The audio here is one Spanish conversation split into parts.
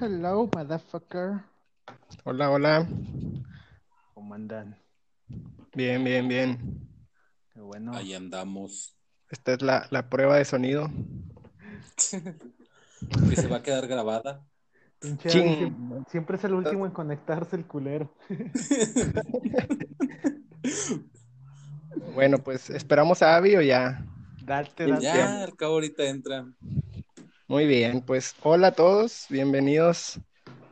Hello, motherfucker. Hola, hola. ¿Cómo andan? Bien, bien, bien. Qué bueno. Ahí andamos. Esta es la, la prueba de sonido. que se va a quedar grabada. Pinche siempre, siempre es el último en conectarse el culero. Bueno, pues esperamos a Abby o ya. Date, date. Ya, al cabo ahorita entra. Muy bien, pues hola a todos, bienvenidos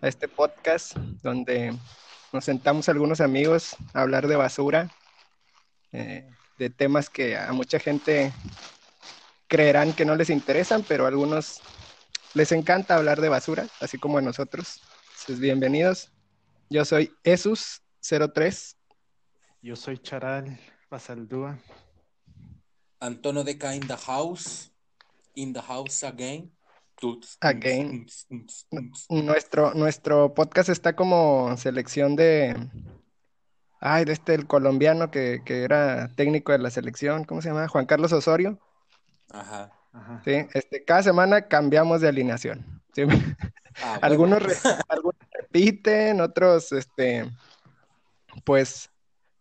a este podcast donde nos sentamos algunos amigos a hablar de basura, eh, de temas que a mucha gente creerán que no les interesan, pero a algunos les encanta hablar de basura, así como a nosotros. Entonces, bienvenidos. Yo soy Esus03. Yo soy Charal Basaldúa. Antonio Deca in the house. In the house again. Again. Nuestro, nuestro podcast está como selección de. Ay, de este, el colombiano que, que era técnico de la selección, ¿cómo se llama? Juan Carlos Osorio. Ajá. Ajá. Sí, este, cada semana cambiamos de alineación. Sí. Ah. Algunos, re- algunos repiten, otros, este, pues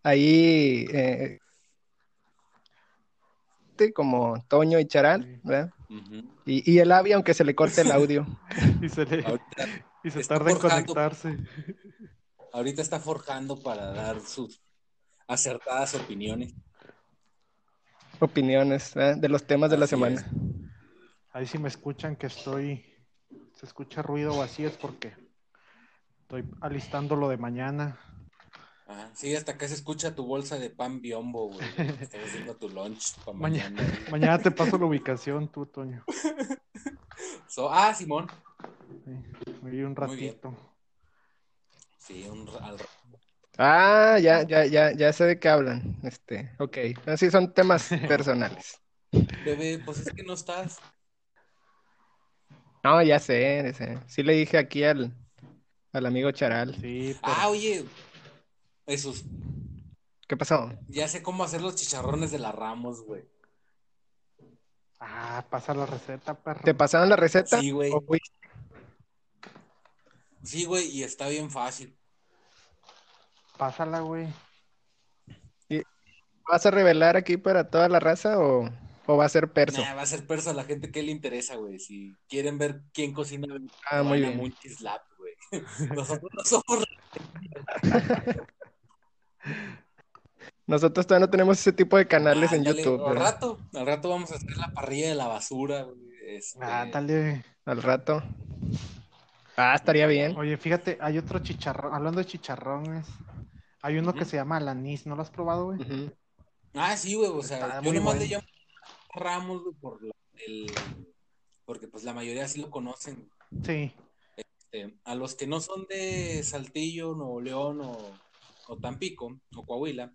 ahí, eh, como Toño y Charal, Sí. Y, y el Avi, aunque se le corte el audio. Y se, le- Ahorita, y se está tarda en conectarse. ahorita está forjando para dar sus acertadas opiniones. opiniones ¿verdad? de los temas de la Así semana. es. Ahí si me escuchan que estoy, se escucha ruido o así es porque estoy alistando lo de mañana. Ajá. Sí, hasta acá se escucha tu bolsa de pan biombo, güey. Estás haciendo tu lunch para Mañana, mañana. mañana te paso la ubicación tú, Toño. So- ah, Simón. Sí, un ratito. Sí, un, al, Ah, ya, ya, ya, ya sé de qué hablan. Este, ok. Así son temas personales. Bebé, pues es que no estás. No, ya sé, ya sé. Sí le dije aquí al, al amigo Charal. Sí, pero Ah, oye, Jesús, ¿Qué pasó? ya sé cómo hacer los chicharrones de la Ramos, güey. ah, pasa la receta, perro. ¿Te pasaron la receta? Sí, güey. Sí, güey, y está bien fácil. Pásala, güey. ¿Vas a revelar aquí para toda la raza o, o va a ser perso? Nah, va a ser perso a la gente que le interesa, güey. Si quieren ver quién cocina, Ah, muy bien. Güey. Nosotros no somos. Nosotros todavía no tenemos ese tipo de canales en YouTube, Al rato, al rato vamos a hacer la parrilla de la basura, güey. Este, Ah, dale. Al rato. Ah, estaría bien. Oye, fíjate, hay otro chicharrón, hablando de chicharrones, hay uno que se llama el anís, ¿no lo has probado, güey? Ah, sí, güey, o sea, Está yo nomás le llamo Ramos, güey, por la- el... porque pues la mayoría sí lo conocen. Sí, Este, a los que no son de Saltillo, Nuevo León o, o Tampico o Coahuila,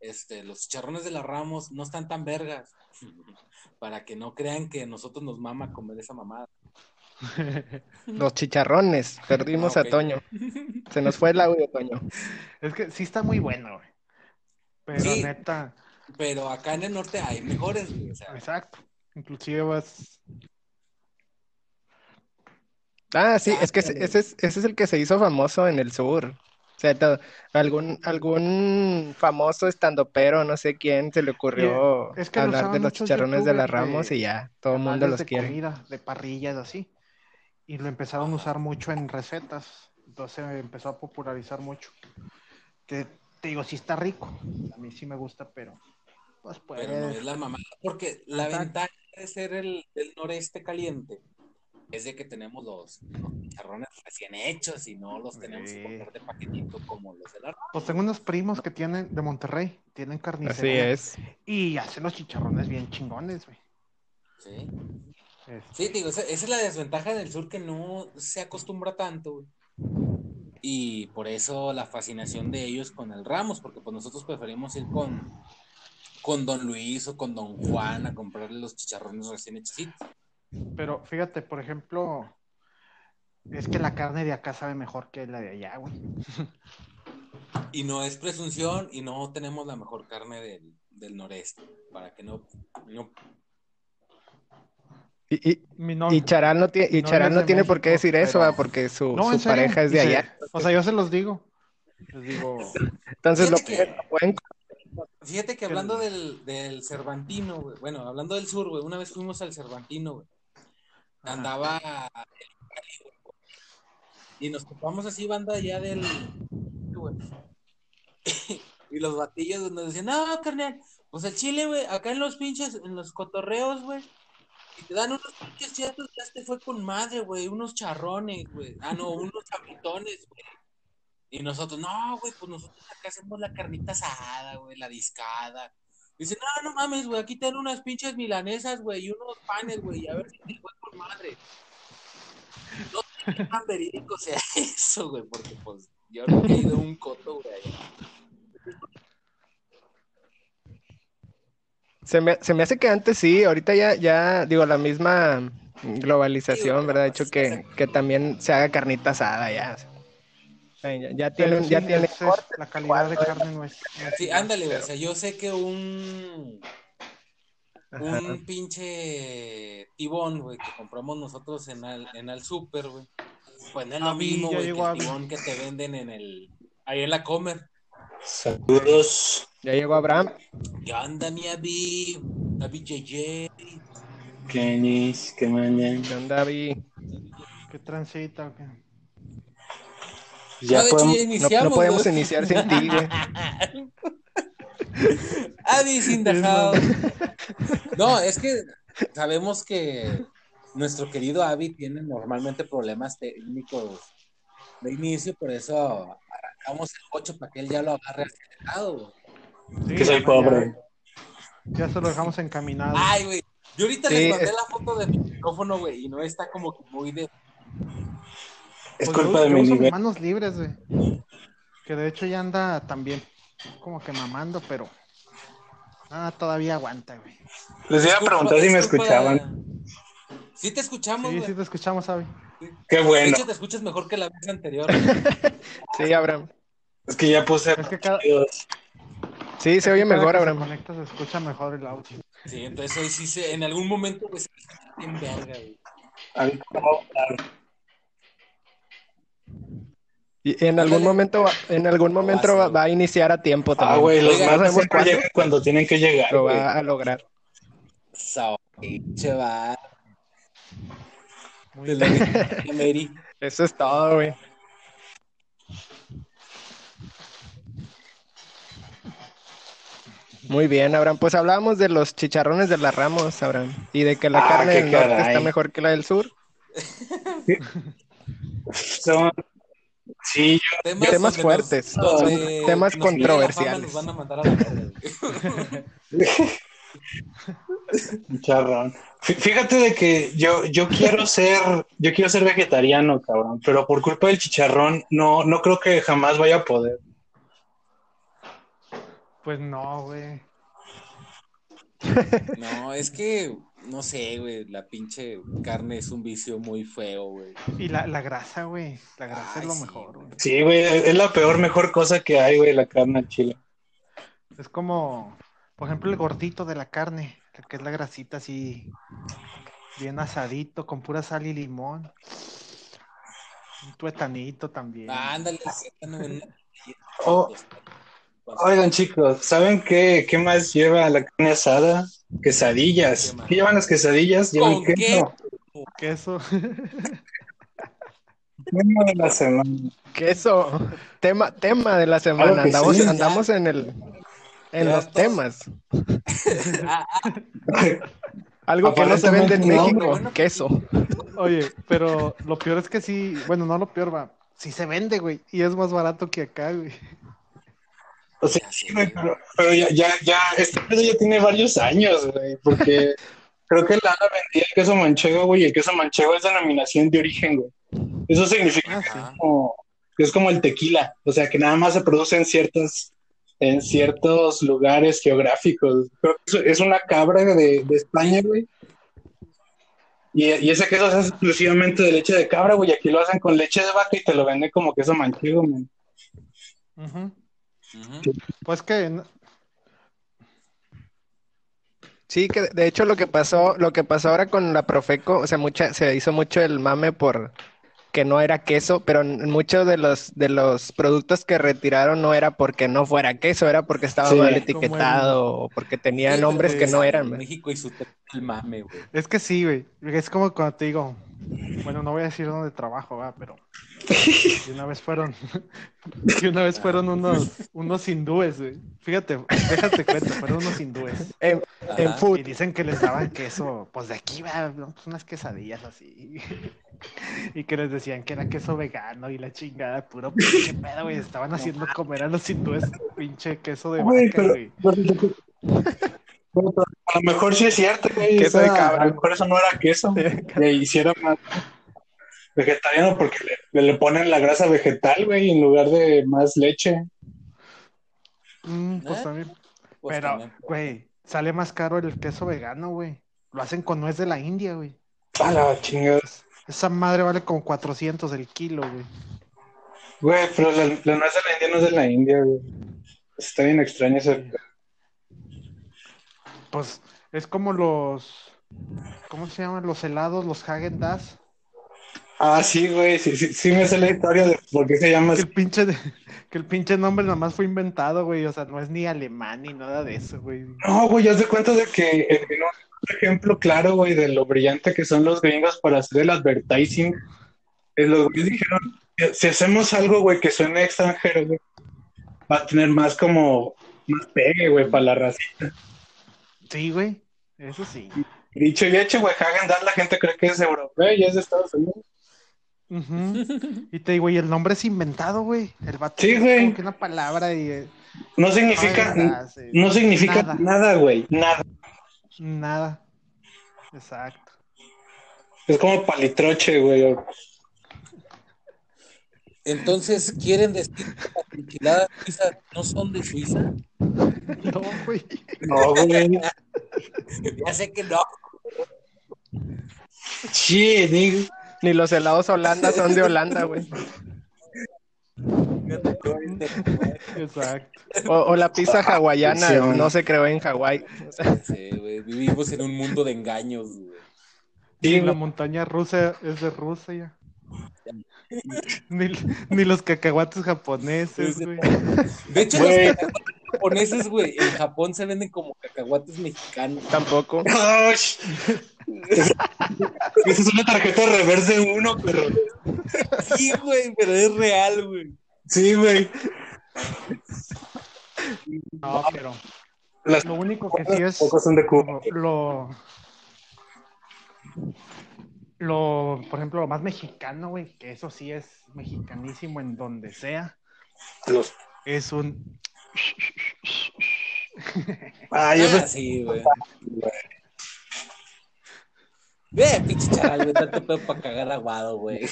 este, los chicharrones de la Ramos no están tan vergas para que no crean que a nosotros nos mama comer esa mamada. Los chicharrones. Perdimos Ah, a. Toño. Se nos fue el audio, Toño. es que sí está muy bueno, güey. Pero Sí. neta, Pero acá en el norte hay mejores, güey, o sea, exacto. Inclusive vas, Ah, sí, Ah, es que ese es, ese es el que se hizo famoso en el sur. O sea, to- algún, algún famoso estandopero, no sé quién, se le ocurrió es que lo hablar de los chicharrones de la de Ramos y ya, todo el mundo los de quiere. comida, de parrillas, así. Y lo empezaron a usar mucho en recetas. Entonces empezó a popularizar mucho. Que te digo, sí está rico. A mí sí me gusta, pero pues puede. pero no es la mamada. Porque la Exacto. ventaja de ser el, el noreste caliente es de que tenemos los, los chicharrones recién hechos y no los tenemos que Sí. comprar de paquetito como los de la Pues tengo unos primos que tienen de Monterrey, tienen Así carnicería es. y hacen los chicharrones bien chingones, güey. Sí. Este, Sí, digo, esa, esa es la desventaja en el sur que no se acostumbra tanto, güey. Y por eso la fascinación de ellos con el Ramos, porque pues nosotros preferimos ir con, con Don Luis o con Don Juan a comprarle los chicharrones recién hechecitos. Pero fíjate, por ejemplo, es que la carne de acá sabe mejor que la de allá, güey. Y no es presunción y no tenemos la mejor carne del, del noreste, para que no, no Y, y, Mi novio. y Charal no, tiene, y no tiene por qué decir eso, porque su, No, pareja es de Y se- allá. O sea, yo se los digo. Les digo, Entonces lo Fíjate que- lo pueden- Fíjate que hablando del, del Cervantino, güey, bueno, hablando del sur, güey, una vez fuimos al Cervantino, güey. Andaba y nos topamos así banda ya del y los batillos nos decían, no, carnal, pues el chile, güey, acá en los pinches, en los cotorreos, güey, y te dan unos pinches chetos, ya te fue con madre, güey, unos charrones, güey, ah, no, unos chamitones, güey. Y nosotros, no, güey, pues nosotros acá hacemos la carnita asada, güey, la discada. Dice, no, no mames, güey, aquí te dan unas pinches milanesas, güey, y unos panes, güey, y a ver si te fue con madre. No sé qué tan verídico sea eso, güey, porque pues yo nunca he ido un coto, güey. Se me, se me hace que antes sí, ahorita ya, ya digo, la misma globalización, ¿verdad? Ha hecho que, que también se haga carnita asada ya. Ya, ya tienen, ya sí, tienen es- es- cortes, la calidad de carne no es. Sí, ándale, güey, o sea, yo sé que un, Ajá. un pinche tibón, güey, que compramos nosotros en al, en al super, güey, pues no es lo mismo, ya güey, que el tibón que te venden en el, ahí en la comer. Saludos. Ya llegó Abraham. ¿Qué onda, mi Avi? Avi JJ. Mandan. ¿Qué onda, Vi? ¿Qué transita? qué? Ya No, de hecho, podemos. ya No, iniciamos. no podemos güey. iniciar sin ti, güey. Avi sin dejado. No, es que sabemos que nuestro querido Avi tiene normalmente problemas técnicos de inicio, por eso arrancamos el 8 para que él ya lo agarre acelerado. Sí, Que soy ya- pobre. Ya, se lo dejamos encaminado. Ay, güey. Yo ahorita Sí, les mandé es- la foto de mi micrófono, güey, y no está como que muy de. Es Pues culpa yo- de yo mi uso nivel. manos libres, güey. Que de hecho ya anda también como que mamando, pero ah, todavía aguanta, güey. Les iba a preguntar si me escuchaban. Sí, te escuchamos, Sí, güey. sí te escuchamos, Avi. Qué De bueno. hecho, te escuchas mejor que la vez anterior. Sí, Abraham. Es que ya puse. Es que cada, Sí, se oye mejor, Abraham. Se conecta, se escucha mejor el audio. Sí, entonces hoy sí se, en algún momento, güey, se me en verga, güey. A- Y en algún momento, va- en algún momento va, va a iniciar a tiempo Ah, también. güey, los cuando tienen que llegar, lo va a lograr. So, chaval. Muy bien. Eso es todo, güey. Muy bien, Abraham. Pues hablábamos de los chicharrones de las Ramos, Abraham, y de que la Ah, carne del norte caray. está mejor que la del sur. Son- Sí, yo- Temas, fuertes, nos- son donde temas fama, controversiales. Nos van a mandar a la verga, güey. Charrón. Fí- Fíjate de que yo, yo quiero ser, yo quiero ser vegetariano, cabrón, pero por culpa del chicharrón no, no creo que jamás vaya a poder. Pues no, güey. No, es que, no sé, güey, la pinche carne es un vicio muy feo, güey. Y la, la grasa, güey. La grasa Ay, es lo sí, mejor, güey. Sí, güey, es la peor, mejor cosa que hay, güey, la carne al chile. Es como, por ejemplo, el gordito de la carne, que es la grasita así, bien asadito, con pura sal y limón. Un tuetanito también. Ah, ándale, no, no. Oh. Oigan, chicos, ¿saben qué, qué más lleva la carne asada? Quesadillas. ¿Qué llevan las quesadillas? Llevan ¿Con qué? queso. Queso. Tema de la semana. Queso, tema, tema de la semana. Andamos, sí. andamos en el, en Ya los temas. Algo que no se vende en México, bueno. queso. Oye, pero lo peor es que sí, bueno, no lo peor, va. Sí se vende, güey. Y es más barato que acá, güey. O sea, sí, güey, pero, pero ya, ya, ya, este pedo ya tiene varios años, güey, porque creo que Lala vendía el queso manchego, güey, y el queso manchego es denominación de origen, güey. Eso significa Ah, que ah, como, que es como el tequila, o sea, que nada más se produce en ciertas, en ciertos lugares geográficos. Creo que eso es una cabra de, de España, güey. Y, y ese queso se hace exclusivamente de leche de cabra, güey, aquí lo hacen con leche de vaca y te lo venden como queso manchego, güey. Pues que. Sí, que de hecho lo que pasó, lo que pasó ahora con la Profeco, o sea, mucha, se hizo mucho el mame por que no era queso, pero en muchos de los de los productos que retiraron no era porque no fuera queso, era porque estaba Sí. mal etiquetado o porque tenía Sí, nombres que no eran. México y su el mame, güey. Es que sí, güey. Es como cuando te digo, bueno, no voy a decir dónde trabajo, va, pero y una vez fueron, y una vez fueron unos, unos hindúes, güey. Fíjate, déjate cuenta, fueron unos hindúes. En, en food. Y dicen que les daban queso, pues de aquí, va. Pues unas quesadillas así. Y que les decían que era queso vegano y la chingada, puro pinche pedo, güey. Estaban haciendo comer a los hindúes pinche queso de vaca, güey. A lo mejor sí es cierto, güey. Queso o de cabra. A lo mejor eso no era queso. Le hicieron más vegetariano porque le, le ponen la grasa vegetal, güey, en lugar de más leche. Mm, pues ¿Eh? también. Pues Pero, también. güey, sale más caro el queso vegano, güey. Lo hacen con nuez de la India, güey. A la chingada. Esa madre vale como 400 el kilo, güey. Güey, pero la, la nuez de la India no es de la India, güey. Está bien extraño ese. Pues es como los. ¿Cómo se llaman? Los helados, los Hagen Dazs. Ah, sí, güey. Sí, sí, sí me sé la historia de por qué se llama Que el pinche, de- que el pinche nombre nada más fue inventado, güey. O sea, no es ni alemán ni nada de eso, güey. No, güey, haz de cuenta de que no, un ejemplo claro, güey, de lo brillante que son los gringos para hacer el advertising. Eh, los güeyes dijeron, "Eh, si hacemos algo, güey, que suene extranjero, güey, va a tener más como, más pegue, güey, para la raza. Sí, güey. Eso sí. Dicho y hecho, güey, Hagen Dazs la gente cree que es europeo y es de Estados Unidos. Y te digo, y el nombre es inventado, güey. El vato Sí, es güey. como que una palabra y. eh, No significa, eh, no significa nada. nada, güey, nada. Nada. Exacto. Es como palitroche, güey. Entonces, ¿quieren decir que las enchiladas suizas no son de Suiza? No, güey. No, güey. Ya sé que no. Sí, digo. Ni los helados Holanda son de Holanda, güey. Exacto. O, o la pizza hawaiana Sí, güey. no se creó en Hawái. O sea, Sí, güey, vivimos en un mundo de engaños, güey. Sí, Y la montaña rusa es de Rusia. Ni, ni los cacahuates japoneses, güey. De hecho, Güey. los cacahuates japoneses, güey, en Japón se venden como cacahuates mexicanos. tampoco. Esa es una tarjeta de reverse de uno, pero. Sí, güey, pero es real, güey. Sí, güey. No, pero Las lo único que sí es pocos son de Cuba. lo, lo, por ejemplo, lo más mexicano, güey, que eso sí es mexicanísimo en donde sea, Los... es un Ah, yo Ah, sí, güey. Ve, pinche charal, güey, tanto pedo para cagar aguado, güey.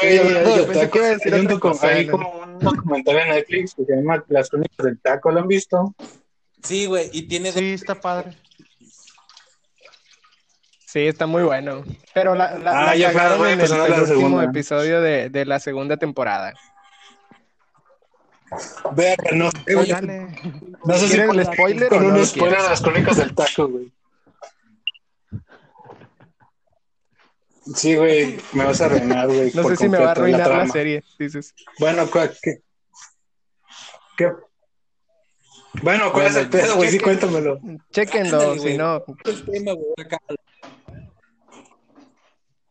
Güey, hablando yo de pensé que iba a tacos, decir hay como un documental en Netflix que se llama Las Crónicas del Taco, ¿lo han visto? Sí, güey, y tiene dos sí, está padre. Sí, está muy bueno. Pero la, la, Ah, la ya, claro, voy a en el la segunda. episodio de, de la segunda temporada. Vea, no sé, güey. Dale. No sé si ¿Quieren con, el spoiler con o no un spoiler de Las Crónicas del Taco, güey. Sí, güey, me vas a arruinar, güey. No sé si me va a arruinar la, serie, dices. Bueno, ¿cuál- ¿qué? ¿Qué? Bueno, ¿cuál es el Bueno, pedo, güey? Sí, cuéntamelo. Chequenlo, si no. el tema, güey. acá.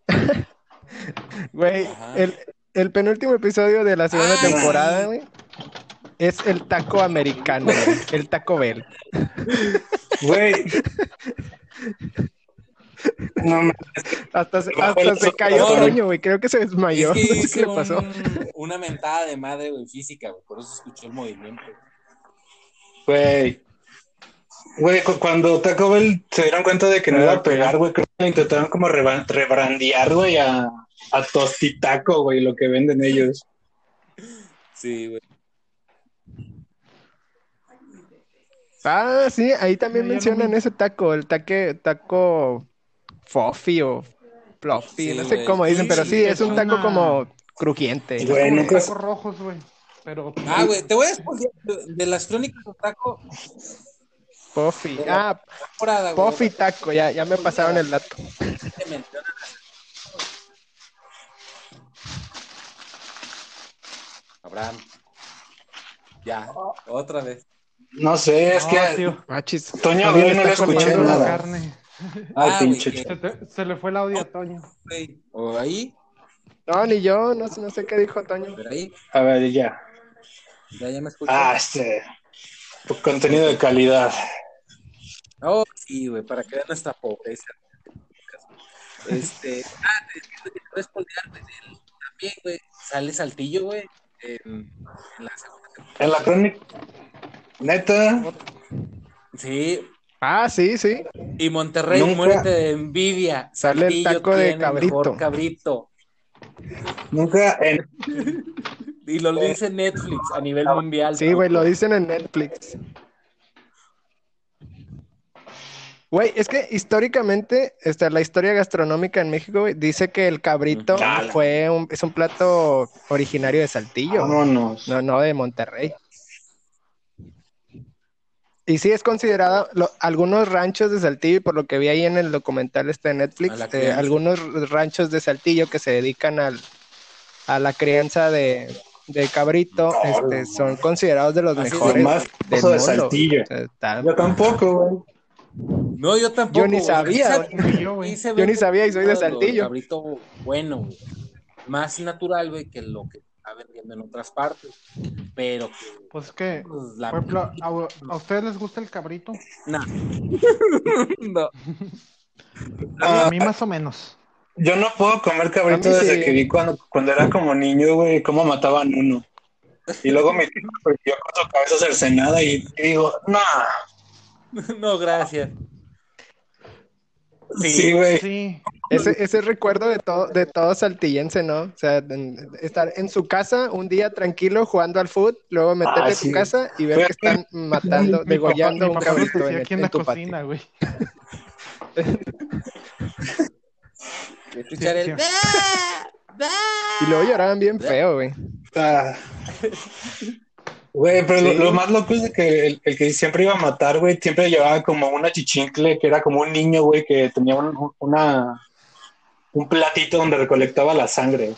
Güey, el, el penúltimo episodio de la segunda temporada, güey, es el taco americano, güey, el Taco Bell. Güey. No. Hasta se, hasta el se cayó. Toño, güey, creo que se desmayó. Es que No sé hice qué le pasó. un- una mentada de madre, güey, física, güey. Por eso escuchó el movimiento. Güey. Güey, cu- cuando Taco Bell se dieron cuenta de que no iba a pegar, güey, creo que intentaron como rebrandear, güey, a, a Tostitaco, güey, lo que venden ellos. Sí, güey. Ah, sí, ahí también No, no mencionan ese taco, el taque, taco Fofi o Fluffy, Sí, no sé cómo dicen, pero Sí, sí, es es un taco una- como crujiente. Güey, Como nunca- tacos rojos, güey. Pero Ah, güey, te voy a explicar de las crónicas de Otaku Puffy. Ah, temporada, güey. Puffy Taco, ya, ya me pasaron el dato. Abraham. Ya, otra vez. No sé, es no, que tío, Machis. Toño no le escuché nada. carne. Ay, Ah, pinche. Se, te- se le fue el audio a Toño. O ahí, No, ni yo, no, sé- no sé qué dijo Toño. pero ahí, A ver, ya. ya, ya me escucho. Ah, este. Contenido de calidad. Oh, sí, güey, para que vean nuestra pobreza. Este, ah, te que güey, también, güey, sale Saltillo, güey, en, en la segunda temporada. En la crónica. Neta. Sí, Ah, sí, sí. y Monterrey, Nunca- muérete de envidia. Sale el taco de el mejor cabrito. cabrito. Nunca en, Y lo dice Netflix a nivel mundial. Sí, güey, lo dicen en Netflix. Güey, es que históricamente, esta, la historia gastronómica en México, güey, dice que el cabrito fue un, es un plato originario de Saltillo. Vámonos. no, no de Monterrey. Y sí es considerado, lo- algunos ranchos de Saltillo, y por lo que vi ahí en el documental este de Netflix, eh, algunos ranchos de Saltillo que se dedican al, a la crianza de, de cabrito, No, este, no. son considerados de los mejores más del de. Saltillo. O sea, está- Yo tampoco, güey. No, yo tampoco. Yo ni güey. sabía. Yo, güey. Yo ni sabía y soy de Saltillo. Cabrito bueno, güey. Más natural, güey, que lo que está vendiendo en otras partes. Pero que, Pues que, pues, la... por ejemplo, ¿a, a ustedes les gusta el cabrito? Nah. no. A mí más o menos. Yo no puedo comer cabrito desde sí. que vi cuando, cuando era como niño, güey, cómo mataban uno. Y luego mi tío perdió con su cabeza cercenada y, y digo, nah. No, gracias. Sí, güey. Sí, Ese, ese recuerdo de todo, de todo saltillense, ¿no? O sea, en- estar en su casa un día tranquilo jugando al fútbol, luego meterte Ah, a tu sí. casa y ver que están matando, mi degollando papá, un cabrito en, aquí en la en tu cocina, güey. Escuchar Sí, el... sí. Y luego lloraban bien feo, güey. Ah. Güey, pero lo- Sí. lo, más loco es de que el, el que siempre iba a matar, güey, siempre llevaba como una chichincle, que era como un niño, güey, que tenía un, una, un platito donde recolectaba la sangre.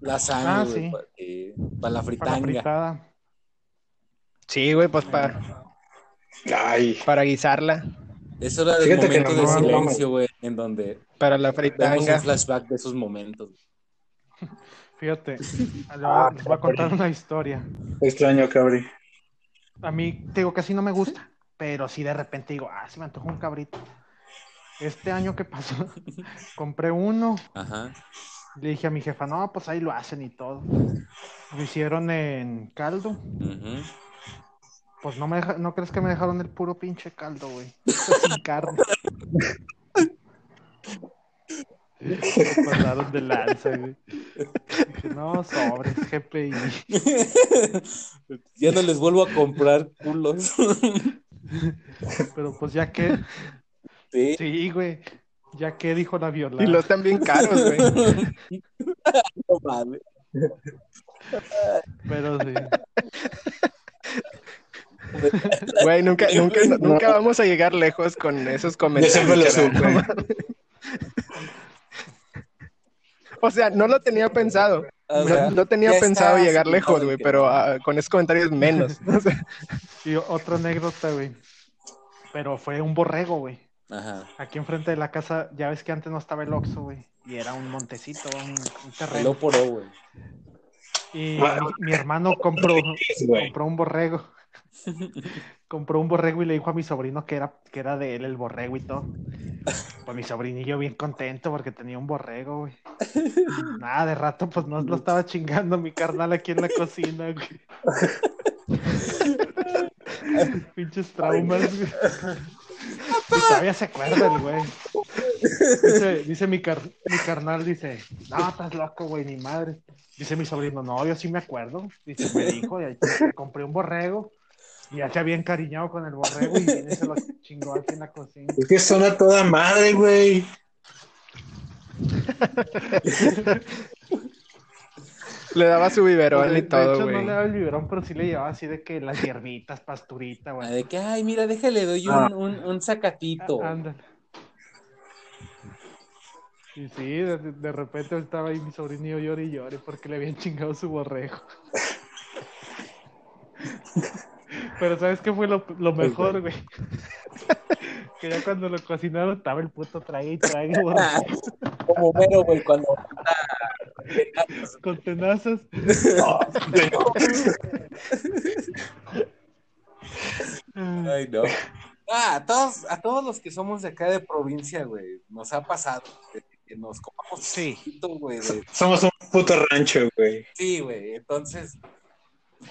La sangre, Ah, güey, sí. pa- para la Para fritanga. fritada. Sí, güey, pues para, Ay, para guisarla, Eso era el momento no, de no, no, silencio, güey, en donde para la vemos fritanga. un flashback de esos momentos. Fíjate, les voy a- les voy a contar una historia. extraño, cabri. A mí, te digo, casi no me gusta, pero sí de repente digo, ah, se me antojó un cabrito. Este año que pasó, compré uno, Ajá. le dije a mi jefa, no, pues ahí lo hacen y todo. Lo hicieron en caldo, ujú. pues no me deja- no crees que me dejaron el puro pinche caldo, güey. Sin carne. Pasaron de lanza, güey. No, sobres, GPI. ya no les vuelvo a comprar culos. Pero pues ya que, sí. sí, güey. Ya que dijo la viola. Y los están bien caros, güey. No mames. Pero sí. Güey, nunca, nunca, nunca vamos a llegar lejos con esos comentarios. siempre lo supe. O sea, no lo tenía pensado. O No, sea, no tenía pensado llegar lejos, güey, pero ah, con esos comentarios menos. O sea, Y otra anécdota, güey. Pero fue un borrego, güey. Ajá. Aquí enfrente de la casa, ya ves que antes no estaba el Oxxo, güey. Y era un montecito, un, un terreno. Hello por O, güey. Y mi, mi hermano compró, compró un borrego. Compró un borrego y le dijo a mi sobrino que era, que era de él el borrego y todo. Pues mi sobrinillo bien contento porque tenía un borrego. Nada, de rato pues no lo estaba chingando mi carnal aquí en la cocina, güey. Pinches traumas, güey. Y todavía se acuerda el güey. Dice, dice mi, car- mi carnal, dice, no, estás loco, güey, ni madre. Dice mi sobrino, no, yo sí me acuerdo. Dice, me dijo, y ahí compré un borrego. Y ya se había encariñado con el borrego y viene y se lo chingó aquí en la cocina. Es que son a toda madre, güey. Le daba su biberón de, y todo, de hecho, güey. no le daba el biberón, pero sí le llevaba así de que las hierbitas, pasturita, Ah, güey. De que, ay, mira, déjale, doy un, Ah. un, un sacatito. Ah, Ándale. Y sí, de, de repente estaba ahí mi sobrinillo llore y llore porque le habían chingado su borrego. Pero ¿sabes qué fue lo, lo mejor, güey? que ya cuando lo cocinaron estaba el puto trague y trague borrego Como mero, güey, cuando. con tenazas. Ay, no. Ah, a todos, a todos los que somos de acá de provincia, güey, nos ha pasado que, que nos comamos Sí. poquito, güey, de- Somos un puto rancho, güey. Sí, güey. Entonces,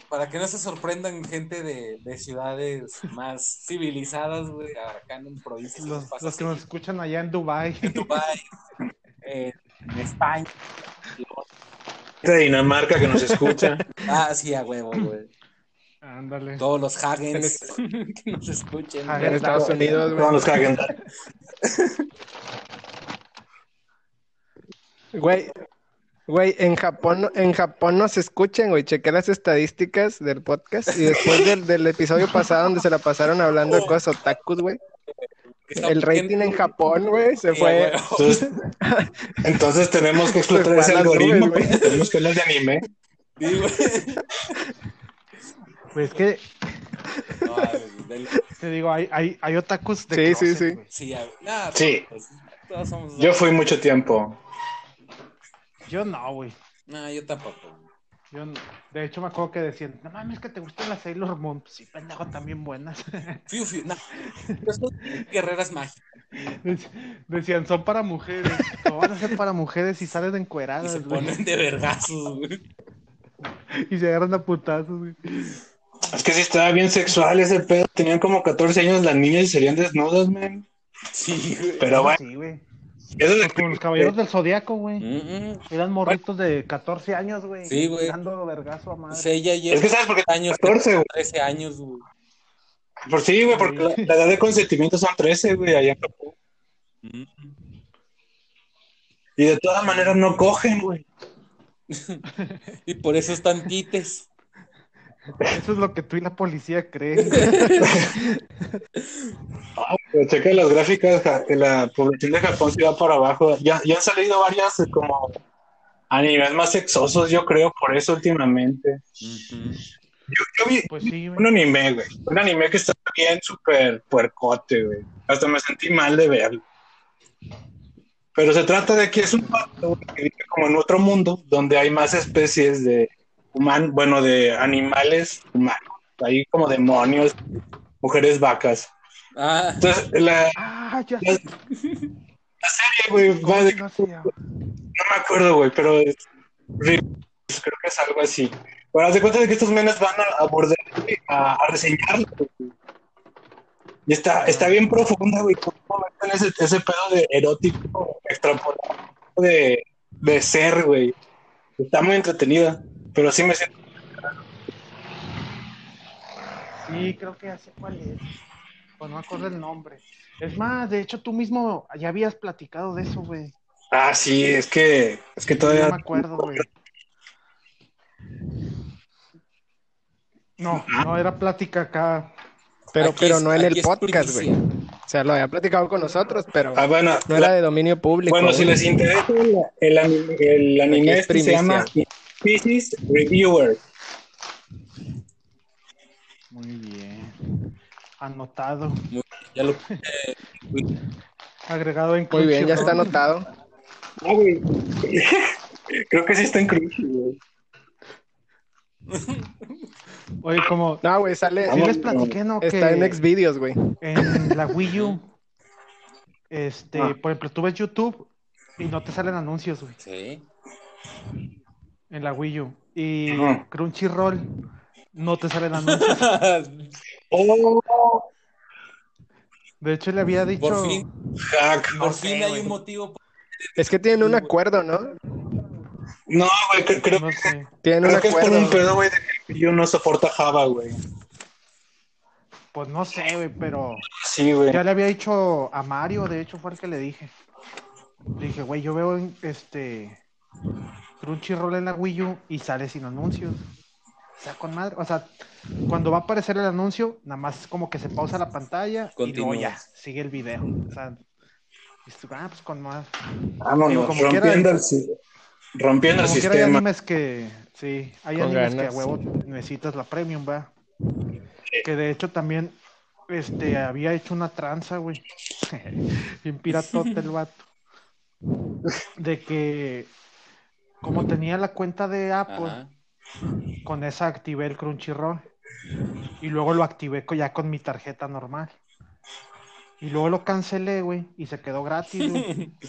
para que no se sorprendan gente de, de ciudades más civilizadas, güey, acá en provincias Los, pasa los que nos escuchan allá en Dubai. en Dubái, en, en España. De Dinamarca que nos escucha. Ah, sí, a huevo, güey. Ándale. Todos los Hagens que nos escuchen. Hagen. En Estados Unidos, güey. Todos nos caguen. Güey, güey, en Japón, en Japón nos escuchan, güey. Chequé las estadísticas del podcast y después del, del episodio pasado donde se la pasaron hablando de cosas otakus, güey. El rating en Japón, güey, se Sí, fue. Entonces, entonces tenemos que explotar ese algoritmo. güey. Tenemos que hablar de anime. Sí, güey. Pues es que No, del- te digo, hay, hay, hay otakus de Sí, sí, closet, sí. sí, nah, Sí. pues, todos somos. Yo fui mucho tiempo. Yo no, güey. No, yo tampoco. Yo no. De hecho, me acuerdo que decían, no mames, que te gustan las Sailor Moon. Pues sí, pendejo, también buenas. Fiu, fiu, no. Yo soy guerreras mágicas. Dec- Decían, son para mujeres. ¿Cómo van a ser para mujeres y salen Y encueradas, se güey? ponen de vergazos, güey. Y se agarran a putazos, güey. Es que sí estaba bien sexual ese pedo. Tenían como 14 años las niñas y serían desnudas, man. Sí, güey. Pero bueno, Sí, güey. Eso es Como los caballeros del zodiaco, güey. Mm, mm. Eran morritos de 14 años, güey. Sí, güey. Dando vergazo a madre. Sí, ella lleva Es que sabes por qué años, 14, güey. 13 años, güey. Por sí, güey, porque la, la edad de consentimiento son 13, güey, allá en Japón. Mm. Y de todas maneras no cogen, güey. Y por eso están tites. Eso es lo que tú y la policía creen. Pero checa las gráficas, que la población de Japón se va para abajo. Ya, ya han salido varias eh, como animes más sexosos, yo creo, por eso últimamente. Yo, yo vi Pues sí, un anime, güey. Un anime que está bien súper puercote, güey. Hasta me sentí mal de verlo. Pero se trata de que es un güey, que vive como en otro mundo donde hay más especies de humanos, bueno, de animales humanos. Hay como demonios, mujeres vacas. Ah, Entonces, la, Ah, ya la- sé. serie, güey, va de No me acuerdo, güey, pero es- creo que es algo así. Pero haz de cuenta de que estos menes van a abordar, güey, a, a reseñarlo, güey. Y está, está bien profunda, güey. Cómo meten ese, ese pedo de erótico extrapolado de, de ser, güey. Está muy entretenida, pero sí me siento. Sí, creo que ya sé cuál es. Pues no me acuerdo el nombre. Es más, de hecho, tú mismo ya habías platicado de eso, güey. Ah, sí, es que, es que No todavía. me acuerdo, güey. No, no, era plática acá. Pero, aquí pero es- no en el podcast, güey. O sea, lo había platicado con nosotros, pero Ah, bueno, no era de dominio público. Bueno, si les interesa, el, el anime, el anime este se llama Species Reviewer. Muy bien. Anotado. Ya lo Agregado en Muy bien, ya está anotado. Ah, güey. Creo que sí está en Crunchy, güey. Oye, como. No, güey, sale. Sí les platiqué, ¿no? Está que en Xvideos, güey. en la Wii U. Este, Ah. por ejemplo, tú ves YouTube y no te salen anuncios, güey. Sí. En la Wii U. Y Ajá. Crunchyroll no te salen anuncios. Oh, De hecho, le había dicho. Por fin, hack. por No sé, fin hay güey. un motivo. Es que tienen un acuerdo, ¿no? No, güey, cre- creo, No sé. Tienen un creo que es por acuerdo. un pedo, güey, de que yo no soporta Java, güey. Pues no sé, güey, pero Sí, güey. ya le había dicho a Mario, de hecho fue el que le dije. Le dije, güey, yo veo en- este Crunchyroll en la Wii U y sale sin anuncios. O sea, con madre. O sea, cuando va a aparecer el anuncio, nada más como que se pausa la pantalla y luego ya, sigue el video. O sea, ah, pues con madre. Vámonos, Digo, como quiera- rompiendo el, si- rompiendo el quiera hay animes que, sí, hay Con animes que a huevo necesitas la premium, va. Que de hecho también, este, había hecho una tranza, güey. Bien piratote el vato. De que, como tenía la cuenta de Apple, Ajá. con esa activé el Crunchyroll. Y luego lo activé ya con mi tarjeta normal. Y luego lo cancelé, güey, y se quedó gratis, güey.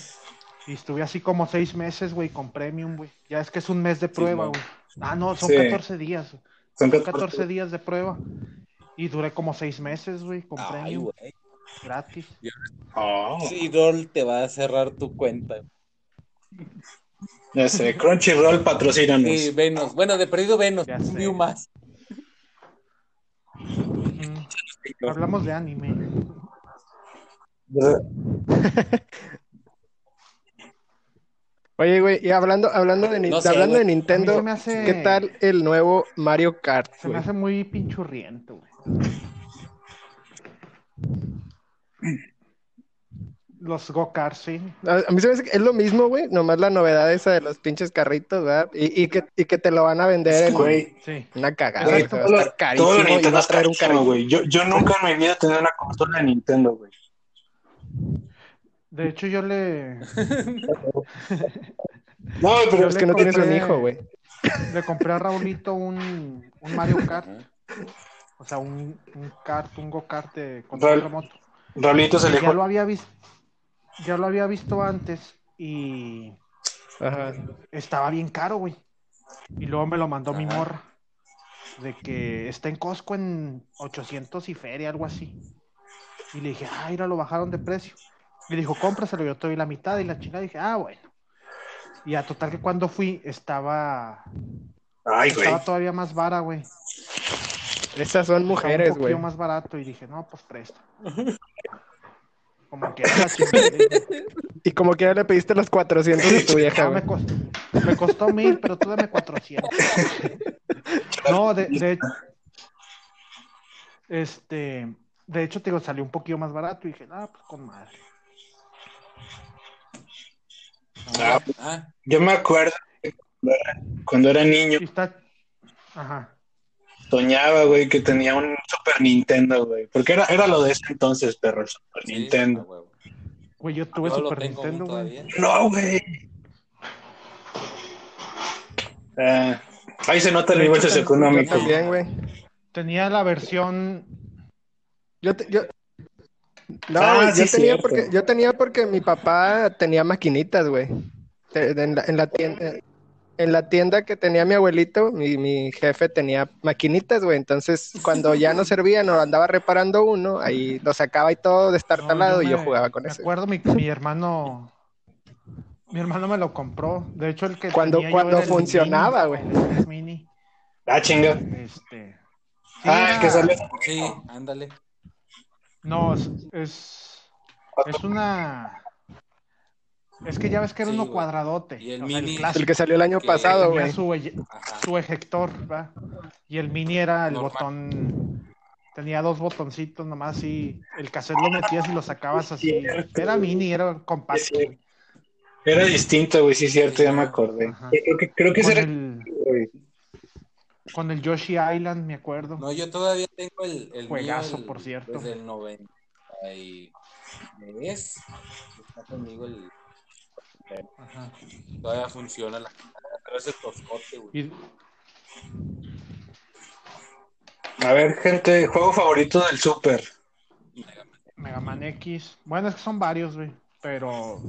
Y estuve así como seis meses, güey, con premium, güey. Ya es que es un mes de prueba, güey. Ah, no, son Sí. 14 días. Son Son 14 14 días de prueba. Y duré como seis meses, güey, con Ay, premium, gratis. Oh, Sí, Roll te va a cerrar tu cuenta. Sé, Crunchyroll patrocínanos. Sí, Venos. Bueno, de perdido Venos. Un view más. Hablamos de anime. Oye, güey, y hablando, hablando de, Nin- No sé, hablando de Nintendo, hace- ¿qué tal el nuevo Mario Kart, Se me hace muy pinchurriento, güey. Los go-karts, sí. A, a mí se me hace que es lo mismo, güey, nomás la novedad esa de los pinches carritos, ¿verdad? Y, y que, y que te lo van a vender en Güey, Sí. una cagada, güey, todo, estar todo carísimo lo y Nintendo va a traer un carísimo, carrito. güey. Yo, yo nunca en mi vida tenido una consola de Nintendo, güey. De hecho, yo le, No, pero Yo Es le que no tienes un compré- hijo, güey. le compré a Raulito un, un Mario Kart. O sea, un, un kart, un go-kart de control remoto. Raulito se le ya lo había visto, ya lo había visto antes y Ajá. estaba bien caro, güey. Y luego me lo mandó mi morra. De que está en Costco en 800 y feria, algo así. Y le dije, ah, mira, lo bajaron de precio. Y dijo, cómpraselo, yo te doy la mitad. Y la chingada dije, ah, bueno. Y a total que cuando fui estaba, Ay, güey. estaba todavía más vara, güey. Esas son mujeres, un güey. más barato. Y dije, no, pues presta. Como que dije, Y como que ya le pediste los 400 de tu vieja, No, me, costó, me costó mil, pero tú dame 400. No, de, de este, de hecho, te digo, salió un poquito más barato y dije, ah, pues con madre. Ah, Ah, yo me acuerdo que cuando era, cuando era niño, está, ajá, soñaba, güey, que tenía un Super Nintendo, güey. Porque era, era lo de ese entonces, perro, el Super sí, Nintendo. güey, yo tuve Super Nintendo, güey. No, güey. Ah, ahí se nota el nivel Yo socioeconómico. También, güey. Tenía la versión, Yo, te- yo... No, Ah, sí, yo, tenía porque, yo tenía porque mi papá tenía maquinitas, güey. La, en la tienda, en la tienda que tenía mi abuelito, mi, mi jefe tenía maquinitas, güey. Entonces, cuando ya no servían o andaba reparando uno, ahí lo sacaba y todo destartalado No, y yo me- jugaba con me ese. acuerdo, mi, mi hermano, mi hermano me lo compró. De hecho, el que Cuando- tenía yo cuando era el funcionaba, güey. Ah, chinga. este. sí, Ah, era- que salió. Sí, ándale. No, es, es, es una. Es que ya ves que era Sí, uno güey. cuadradote. Y el o sea, mini- clásico, El que salió el año Que pasado, güey. su, su ejector, ¿va? Y el mini era el Normal. botón. Tenía dos botoncitos nomás y el cassette lo metías y lo sacabas así. Era mini, era compacto. sí. Era distinto, güey, sí, cierto, ya me acordé. Ajá. Creo que, creo que Con era. el, güey. con el Yoshi Island, me acuerdo. No, yo todavía tengo el, el Juegazo, mío, el- por cierto. Desde el 93. Está conmigo el. Ajá. Todavía funciona la. Pero ese toscote, güey. A ver, gente, juego favorito del Super. Mega Man. Mega Man X. Bueno, es que son varios, güey. Pero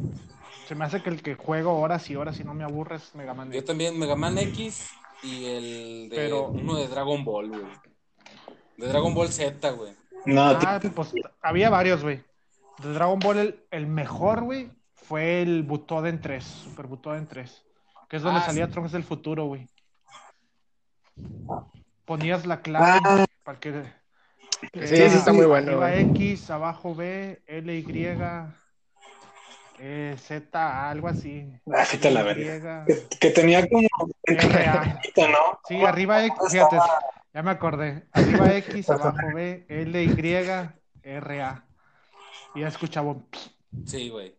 se me hace que el que juego horas y horas y no me aburre es Mega Man Yo X. también, Mega Man X y el de Pero- uno de Dragon Ball, güey. De Dragon Ball Z, güey. No, Ah, pues había varios, güey. De Dragon Ball, el, el mejor, güey, fue el Butoden 3. Super Butoden 3. Que es donde Ah, salía Trunks del futuro, güey. Ponías la clave Ah. para que. Sí, sí, está muy bueno, Arriba güey. X, abajo B, L, Y. eh, Z, algo así. Ah, sí te la verga. Que, que tenía como. RA. ¿no? Sí, arriba X, fíjate, ya me acordé. Arriba X, abajo B, L, Y, R, A. Y ya escuchaba. Sí, güey.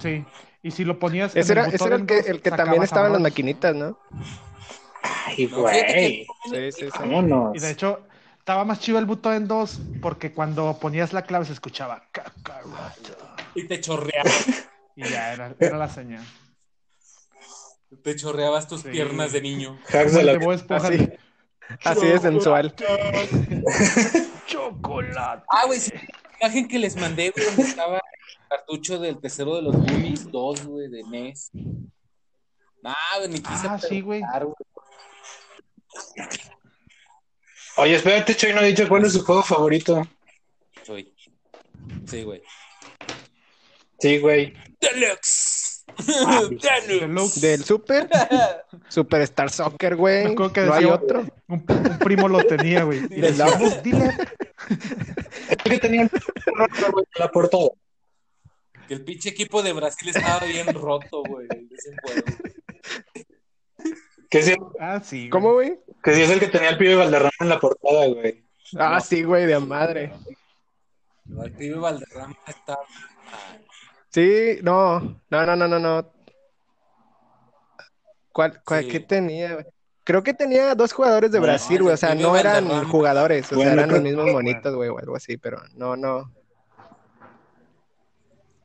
Sí. Y si lo ponías. Ese en era, ese era el que, el que 2, también estaba en las maquinitas, ¿no? Ay, güey. que- Sí, sí, sí. Vámonos. Y de hecho, estaba más chido el Butoden 2 porque cuando ponías la clave se escuchaba. Y te chorreaba, Y ya era, era la señal. te chorreabas tus Sí. piernas de niño. Hacks Como de el la- de Bob Esponja. Así, así de sensual. Chocolate. Ah, güey, sí, imagen que les mandé, güey, donde estaba el cartucho del tercero de los Goonies 2, güey, de NES. Ah, güey, ni quise Ah, sí, güey. Oye, espérate, Choy, no he dicho cuál es su juego favorito. Soy. Sí, güey. Sí, güey. Deluxe. Deluxe. Del Super, Superstar Soccer, güey. No hay otro. Un, un primo lo tenía, güey. Y De decía, la- "Vos, dile. Es que tenía el la portada. Que el pinche equipo de Brasil estaba bien roto, güey. Que sí, Ah, sí. güey. ¿Cómo, güey? que sí es el que tenía el pibe Valderrama en la portada, güey. Ah, sí, güey, de madre. El pibe Valderrama estaba. Sí, no, no, no, no, no, no. ¿Cuál, cuál, Sí. qué tenía, güey? Creo que tenía dos jugadores de No, Brasil, güey. O sea, no eran Valderrama. jugadores, o sea, Bueno, eran los creo- mismos monitos, güey, o algo así, pero no, no.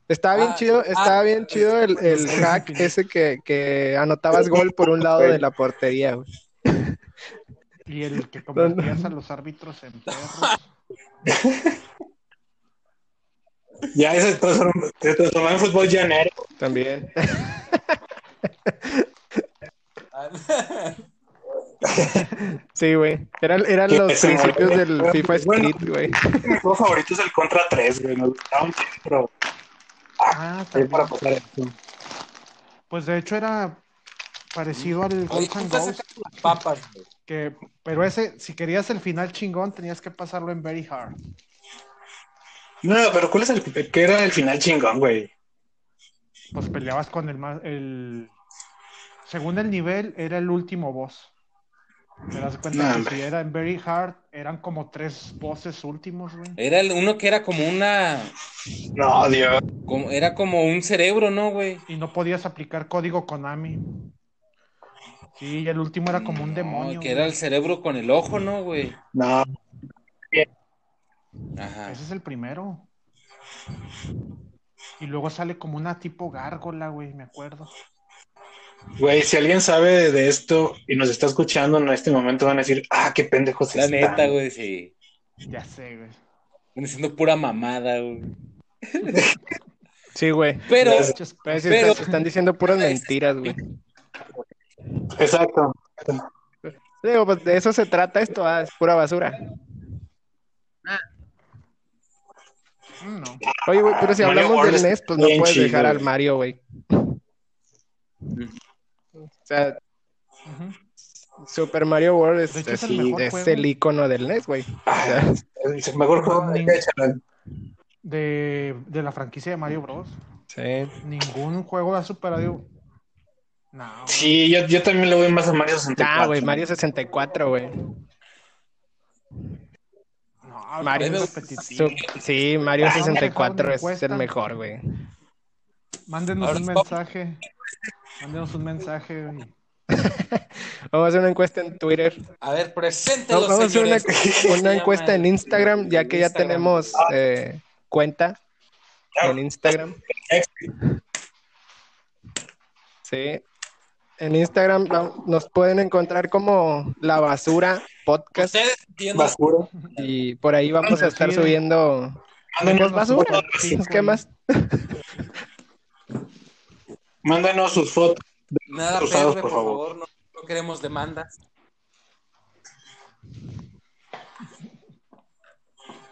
Estaba bien Ah, chido, ah, estaba bien chido el, el hack ese que, que anotabas gol por un lado de la portería, güey. Y el que convertías a los árbitros en perros. Ya se transformó, se transformó en fútbol llanero. También. ah, Sí, güey. Eran, eran los principios del FIFA Bueno. Street, güey. Mi juego favorito es el Contra 3, güey. Me gustaba un pero Ah, ahí también. para pasar eso. Pues de hecho era parecido al Oye, Ghosts and las papas, güey. que, pero ese, si querías el final chingón, tenías que pasarlo en Very Hard. No, pero ¿cuál es el que era el final chingón, güey? Pues peleabas con el más, el según el nivel, era el último boss. Te das cuenta No, que si era en Very Hard, eran como tres bosses últimos, güey. Era el- uno que era como una. No, Dios. como- era como un cerebro, ¿no, güey? Y no podías aplicar código Konami. Sí, y el último era como un No, demonio. que era el cerebro con el ojo, ¿no, güey? No. Ajá. Ese es el primero. Y luego sale como una tipo gárgola, güey, me acuerdo. Güey, si alguien sabe de esto y nos está escuchando en este momento, van a decir, ah, qué pendejos La están. neta, güey, sí. Ya sé, güey. Viene siendo pura mamada, güey. Sí, güey. Pero, Pero están, están diciendo puras mentiras, güey. Exacto. Digo, pues de eso se trata esto, ah, es pura basura. Mm, No. Oye, güey, pero si Mario hablamos World del NES, pues no puedes chido, dejar al. Mario, güey. O sea. Super Mario World es, De hecho, es el sí, mejor es juego. el icono del NES, güey. O Ah, sea, es el mejor juego de Charal. De, de la franquicia de Mario Bros. sí. Ningún juego ha superado. No. Sí, yo, yo también le voy más a Mario 64. Ah, güey, Mario 64, güey. No, Mario Sí, Mario Ah, vamos a 64 dejar es el mejor, güey. Mándenos Ahora un mensaje. Mándenos un mensaje. güey. Vamos a hacer una encuesta en Twitter. a ver, preséntelo, Vamos a hacer una, señores. ¿Cómo se una llama encuesta en Instagram, ya que ya tenemos eh, cuenta en Instagram. Sí. En Instagram nos pueden encontrar como La Basura Podcast Ustedes entienden. Basura. y por ahí vamos a estar subiendo Mándenos, basura. ¿Qué más? mándenos sus fotos. Nada, Cruzados, por por favor. favor, no, no queremos demandas.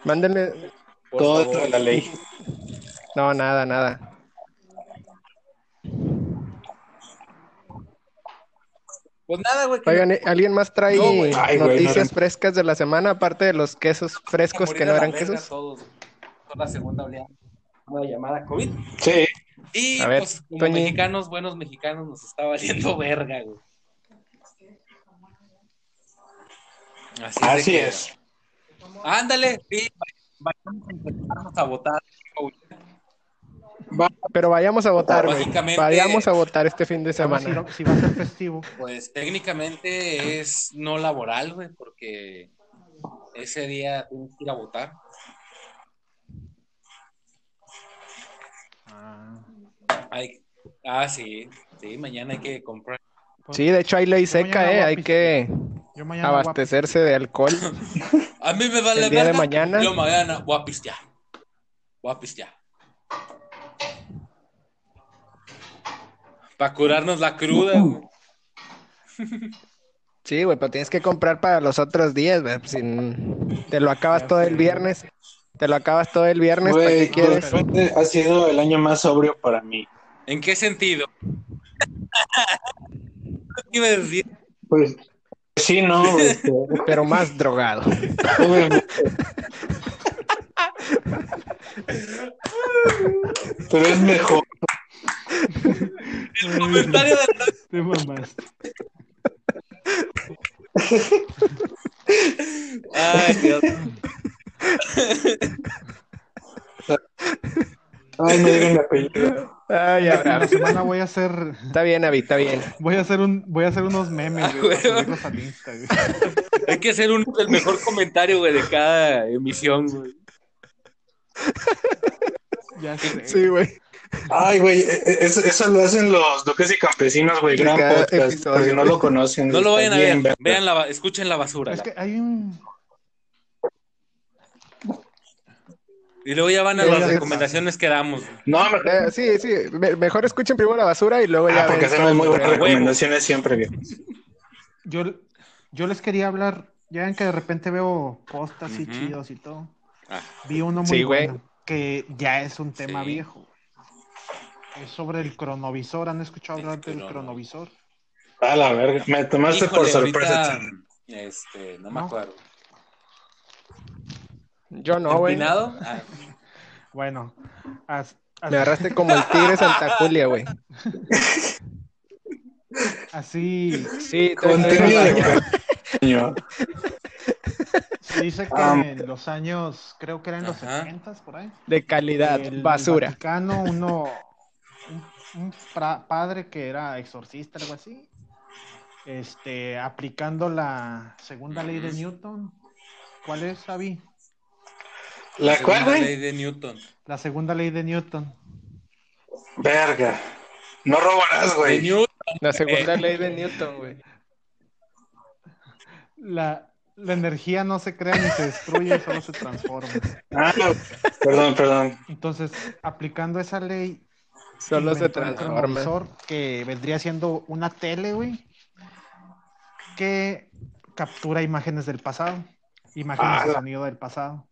Mándenle. Por Todo favor. dentro de la ley. No, nada, nada. Pues nada, güey. que Oigan, ¿eh, ¿alguien más trae No, güey. Ay, güey, noticias no. fresas de la semana, aparte de los quesos frescos que no eran quesos? Todos, Por la segunda oleada. una llamada COVID. Sí. Y A ver, pues como Toñi. mexicanos, buenos mexicanos, nos está valiendo verga, güey. Así, Así que- es. Ándale, sí, vayamos a intentarnos a votar. Pero vayamos a votar, güey. Básicamente- Vayamos a votar este fin de semana. si, si va a ser festivo, Pues técnicamente es no laboral, güey, porque ese día tienes que ir a votar. ah, Hay- ah, sí, sí, mañana hay que comprar. pues, Sí, de hecho hay ley seca, ¿eh? Hay que abastecerse de alcohol. A mí me vale El día de mañana. Yo mañana voy a pistear. Voy a pistear. Para curarnos la cruda, güey. Sí, güey, pero tienes que comprar para los otros días, güey. pues, si te lo acabas todo el viernes. Te lo acabas todo el viernes, ¿para Güey, qué quieres? 2020 ha sido el año más sobrio para mí. ¿En qué sentido? Pues sí, no, este, Pero más drogado. Pero es mejor. Comentario de Te mamaste. Ay, Dios. Ay, no digan mi apellido. Ay, La Abraham. semana voy a hacer, Está bien, Avi, está bien. voy a hacer un, voy a hacer unos memes, güey, para güey. al Insta, güey. Hay que hacer un, el mejor comentario, güey, de cada emisión, güey. Ya sé. Sí, güey. Ay, güey, e- e- eso, eso lo hacen los duques y campesinos, güey. Gran podcast. episodio, por si no lo conocen. No lo vayan a bien ver. Vean la, escuchen la basura. Es que hay un, Y luego ya van a las es- recomendaciones que damos. No. Eh, sí, sí. me- Mejor escuchen primero la basura y luego ya Ah, porque hacemos muy buenas recomendaciones siempre, viejo. yo, yo les quería hablar, ya ven que de repente veo posts así Ujú. chidos y todo. Ah. Vi uno muy Sí, bueno, que ya es un tema Sí. viejo. Es sobre el cronovisor, ¿han escuchado hablar del crono- cronovisor? A la verga. Me tomaste por sorpresa. ahorita, este, no me No. acuerdo. Yo no, güey. Ah, Bueno, as- as- Me agarraste como el tigre Santa Julia, güey. así Sí, Contenido de se dice que Ah. en los años, creo que eran los Ajá. 70 por ahí. de calidad, el basura. Vaticano, uno, un, padre que era exorcista, algo así, este, aplicando la segunda ley de. Newton. ¿Cuál es, Xavi? ¿La segunda güey? ley de Newton. La segunda ley de Newton. Verga. No robarás, güey. La segunda ley de Newton, güey. La, la energía no se crea ni se destruye, solo se transforma. Ah, perdón, perdón. Entonces, aplicando esa ley, Solo se transforma. cronovisor, que vendría siendo una tele, güey, que captura imágenes del pasado, imágenes Ah, de la- sonido del pasado.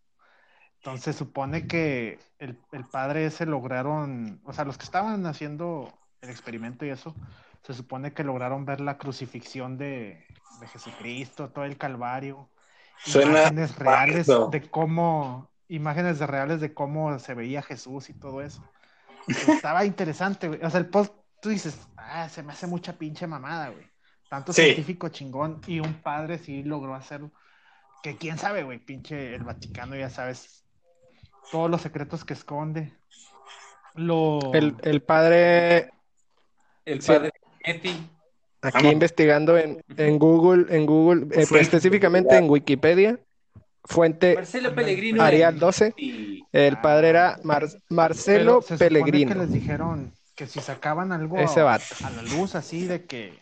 Entonces supone que el, el padre ese lograron, o sea, los que estaban haciendo el experimento y eso, se supone que lograron ver la crucifixión de, de Jesucristo, todo el Calvario, Suena imágenes reales de cómo, imágenes de reales de cómo se veía Jesús y todo eso. Estaba interesante, güey. O sea, el post, tú dices, ah, se me hace mucha pinche mamada, güey. Tanto Sí. científico chingón y un padre sí logró hacerlo. Que quién sabe, güey, pinche el Vaticano, ya sabes, todos los secretos que esconde. Lo... El, el padre, El Sí. padre Eti. aquí Vamos. investigando en, en Google, en Google, eh, Fuente. específicamente en Wikipedia, fuente Marcelo Pellegrino. Arial 12, Y- el padre era Mar- Marcelo Pero se Pellegrino. que les dijeron que si sacaban algo Ese vato. a la luz así de que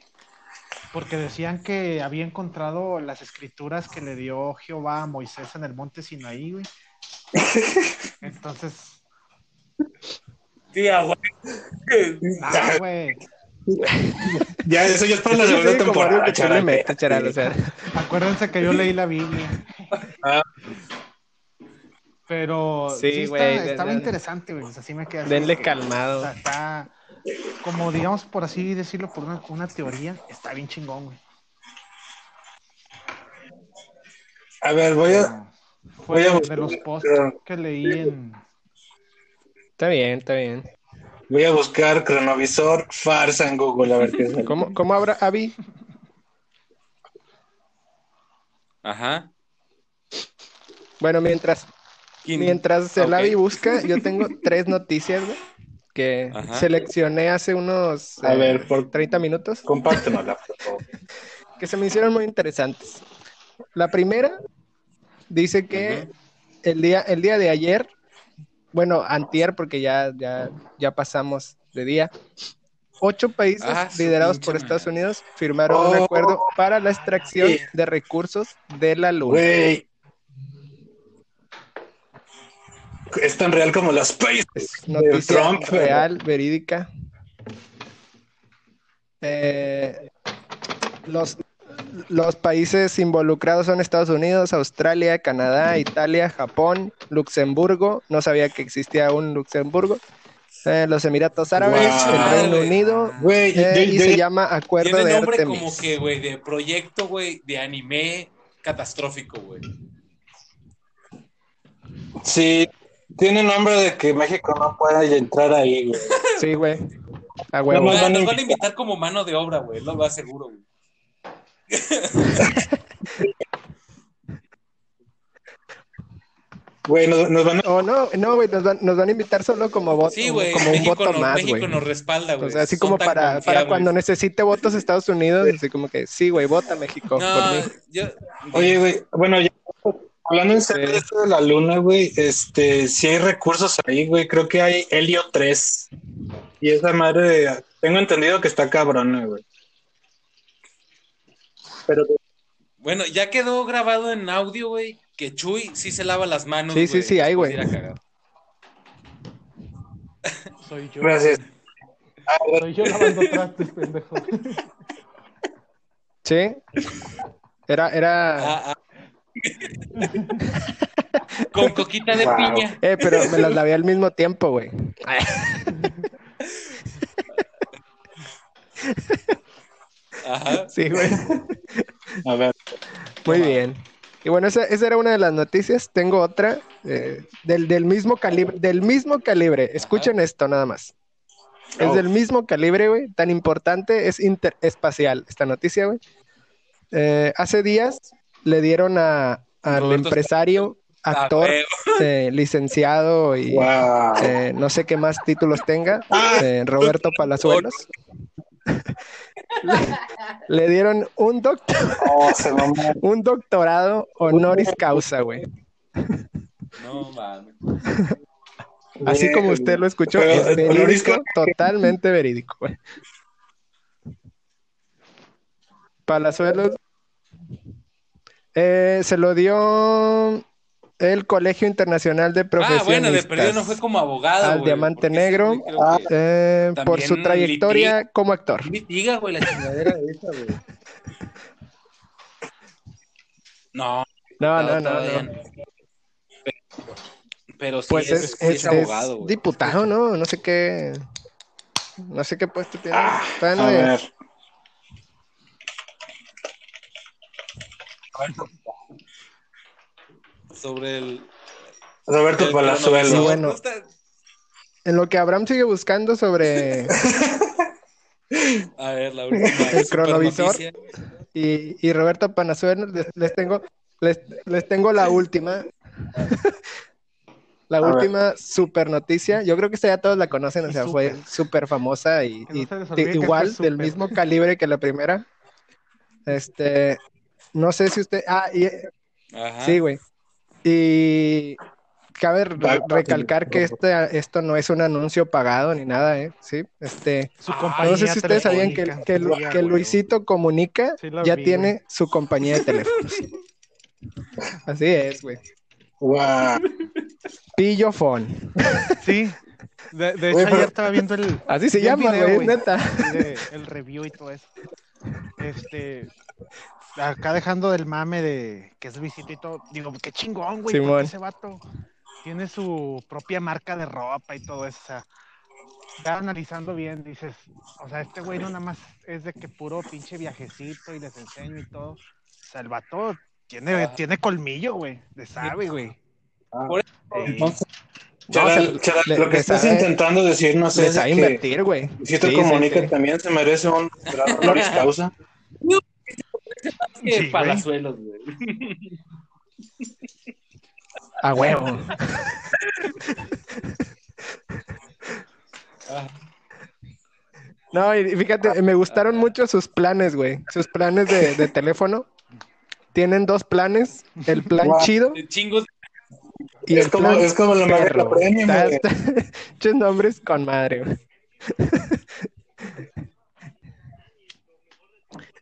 porque decían que había encontrado las escrituras que le dio Jehová a Moisés en el monte Sinaí, güey. Entonces, Sí, ah, güey. ah, güey, Ya, eso ya es para la segunda temporada, charal, o sea, acuérdense que yo leí la Biblia. Ah. Pero Sí, sí, güey, está- de- estaba de- interesante, güey. O sea, sí me quedé denle calmado. O sea, está, como digamos por así decirlo, por una, una teoría, está bien chingón, güey. A ver, voy a. Fue voy a de buscar- los posts que leí en, Está bien, está bien. Voy a buscar cronovisor farsa en Google a ver qué es. ¿Cómo, cómo habrá, Avi? Ajá. Bueno, mientras, mientras el Ok. Avi busca, yo tengo tres noticias, güey, que Ajá. seleccioné hace unos A eh, ver, por- 30 minutos, Compártenosla, por favor. que se me hicieron muy interesantes. La primera dice que el día, el día de ayer, bueno, antier, porque ya, ya, ya pasamos de día, ocho países Ah, liderados por. Estados Unidos firmaron un Oh. acuerdo para la extracción de recursos de la luna. Güey. Es tan real como las space. Es noticia Trump, pero- real, verídica. Eh, los, los países involucrados son Estados Unidos, Australia, Canadá, Italia, Japón, Luxemburgo. No sabía que existía un Luxemburgo. eh, los Emiratos Árabes, Wow. el Reino. Unido. Eh, y se llama Acuerdo Tiene de nombre Artemis. como que, güey, de proyecto, güey, de anime catastrófico, güey. Sí, tiene nombre de que México no puede entrar ahí, güey. Sí, güey. A huevo. Nos van a van a invitar. invitar como mano de obra, güey, lo va seguro, güey. Güey, nos, nos van a... O no, no, güey, nos van, nos van a invitar solo como voto, Sí, güey, como un México, voto nos, más, México nos respalda, güey. O sea, así Son como para, para cuando necesite votos Estados Unidos, así como que sí, güey, vota México No, por mí. yo... Oye, güey, bueno, ya hablando en serio Sí. de esto de la luna, güey, este, si hay recursos ahí, güey, creo que hay helio 3. Y esa madre, tengo entendido que está cabrona, güey. Pero Bueno, ya quedó grabado en audio, güey, que Chuy sí se lava las manos, Sí, sí, sí, hay, de güey. Soy yo. gracias. Soy yo lavando trastes, pendejo. Sí. Era, era, Ah, ah. Con coquita de Wow. piña. eh, pero me las lavé al mismo tiempo, güey. Ajá. Sí, güey. A ver, Muy bien. Y bueno, esa, esa era una de las noticias. Tengo otra eh, del, del mismo calibre, del mismo calibre. Escuchen esto nada más. Es Oh. del mismo calibre, güey. Tan importante, es interespacial esta noticia, güey. Eh, hace días le dieron a, al Roberto empresario, Ah, actor, eh, licenciado y wow. eh, no sé qué más títulos tenga, Ah. eh, Roberto Palazuelos. le, le dieron un, doctor, Oh, un doctorado honoris causa, güey. No, mames. Así como usted lo escuchó, Pero, es verídico, totalmente verídico, güey. Palazuelos eh, se lo dio el Colegio Internacional de Ah, Profesionistas. bueno, de perdido no fue como abogado, Al güey, Diamante Negro. Ah. eh, por su trayectoria como actor. Litiga, güey, la chingadera de esa, güey. No, No, no, no, todavía no. Pero, pero sí Pues es, es, sí es- es abogado, es güey. diputado, ¿no? No sé qué. No sé qué puesto tiene. Ah, no a ver. Sobre el... Roberto el. Sí, cronovisor. bueno. ¿No está- En lo que Abraham sigue buscando sobre. A ver, la última. El cronovisor. y, y Roberto Panazuelos, les, les tengo, les, les tengo la última. La A ver. última super noticia. Yo creo que esta ya todos la conocen, o sea, fue súper. famosa y, y igual, del mismo calibre que la primera. Este, no sé si usted. Ah, y, Ajá. Sí, güey. Y cabe re- recalcar que este, esto no es un anuncio pagado ni nada, ¿eh? Sí, este, Su Ah, compañía no sé si ustedes sabían que, que. Luisito Comunica Sí ya vi, tiene güey. su compañía de teléfonos. Así es, güey. Wow. Pillo Phone. Sí. De, de hecho, ayer estaba viendo el. Así se llama, video, güey, neta. de- el review y todo eso. Este. Acá dejando del mame de que es Luisito y todo. Digo, qué chingón, güey. Porque ese vato tiene su propia marca de ropa y todo eso. O sea, ya analizando bien, dices, o sea, este güey no nada más es de que puro pinche viajecito y les enseño y todo. O sea, el vato tiene, Ah. tiene colmillo, güey. Le sabe, güey. Ah, entonces, Charal, Charal, le- lo que estás sabe- intentando decirnos es de que invertir, güey. Luisito Sí, sí, Comunica sí. también se merece un honoris causa. Que Sí, palazuelos, güey. A huevo. Ah, No, y fíjate, me gustaron mucho sus planes, güey. Sus planes de, de teléfono. Tienen dos planes. El plan chido de chingos. y Es el como, plan es como la madre la premium, Está- güey. está- Muchos nombres con madre, güey.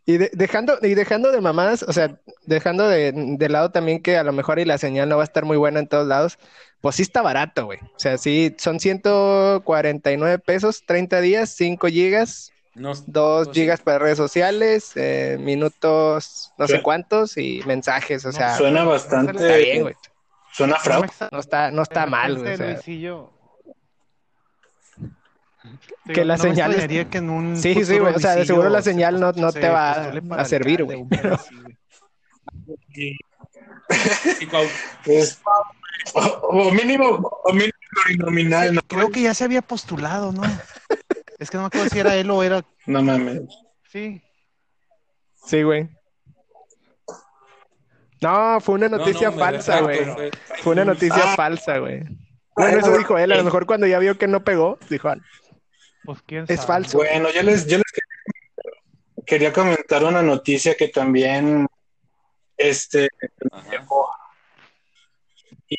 Y de- dejando, y dejando de mamadas, o sea, dejando de, de lado también que a lo mejor y la señal no va a estar muy buena en todos lados, pues sí está barato, güey. O sea, sí, son 149 pesos, 30 días, 5 gigas, No, 2 pues sí. gigas para redes sociales, eh, minutos no sé cuántos y mensajes, o sea, Suena está bastante. bien, güey. Suena fraude. No está, no está mal, güey. o sea, Que la no señal es- que en un Sí, sí, güey, o sea, de seguro la se señal no- no se te va a- servir, güey, un pedo pero- así, güey. Sí, Cuau. Es- o, mínimo, o mínimo plurinominal, ¿no? Creo que ya se había postulado, ¿no? es que no me acuerdo si era él o era. No mames. Sí. Sí, güey. No, fue una No, noticia no, falsa, güey. fue- Fue una noticia Ah. falsa, güey. Bueno, eso dijo él. A lo mejor cuando ya vio que no pegó, dijo, "Ah, Pues quién Es falso. Bueno, yo les, yo les quería, comentar una noticia que también este, y,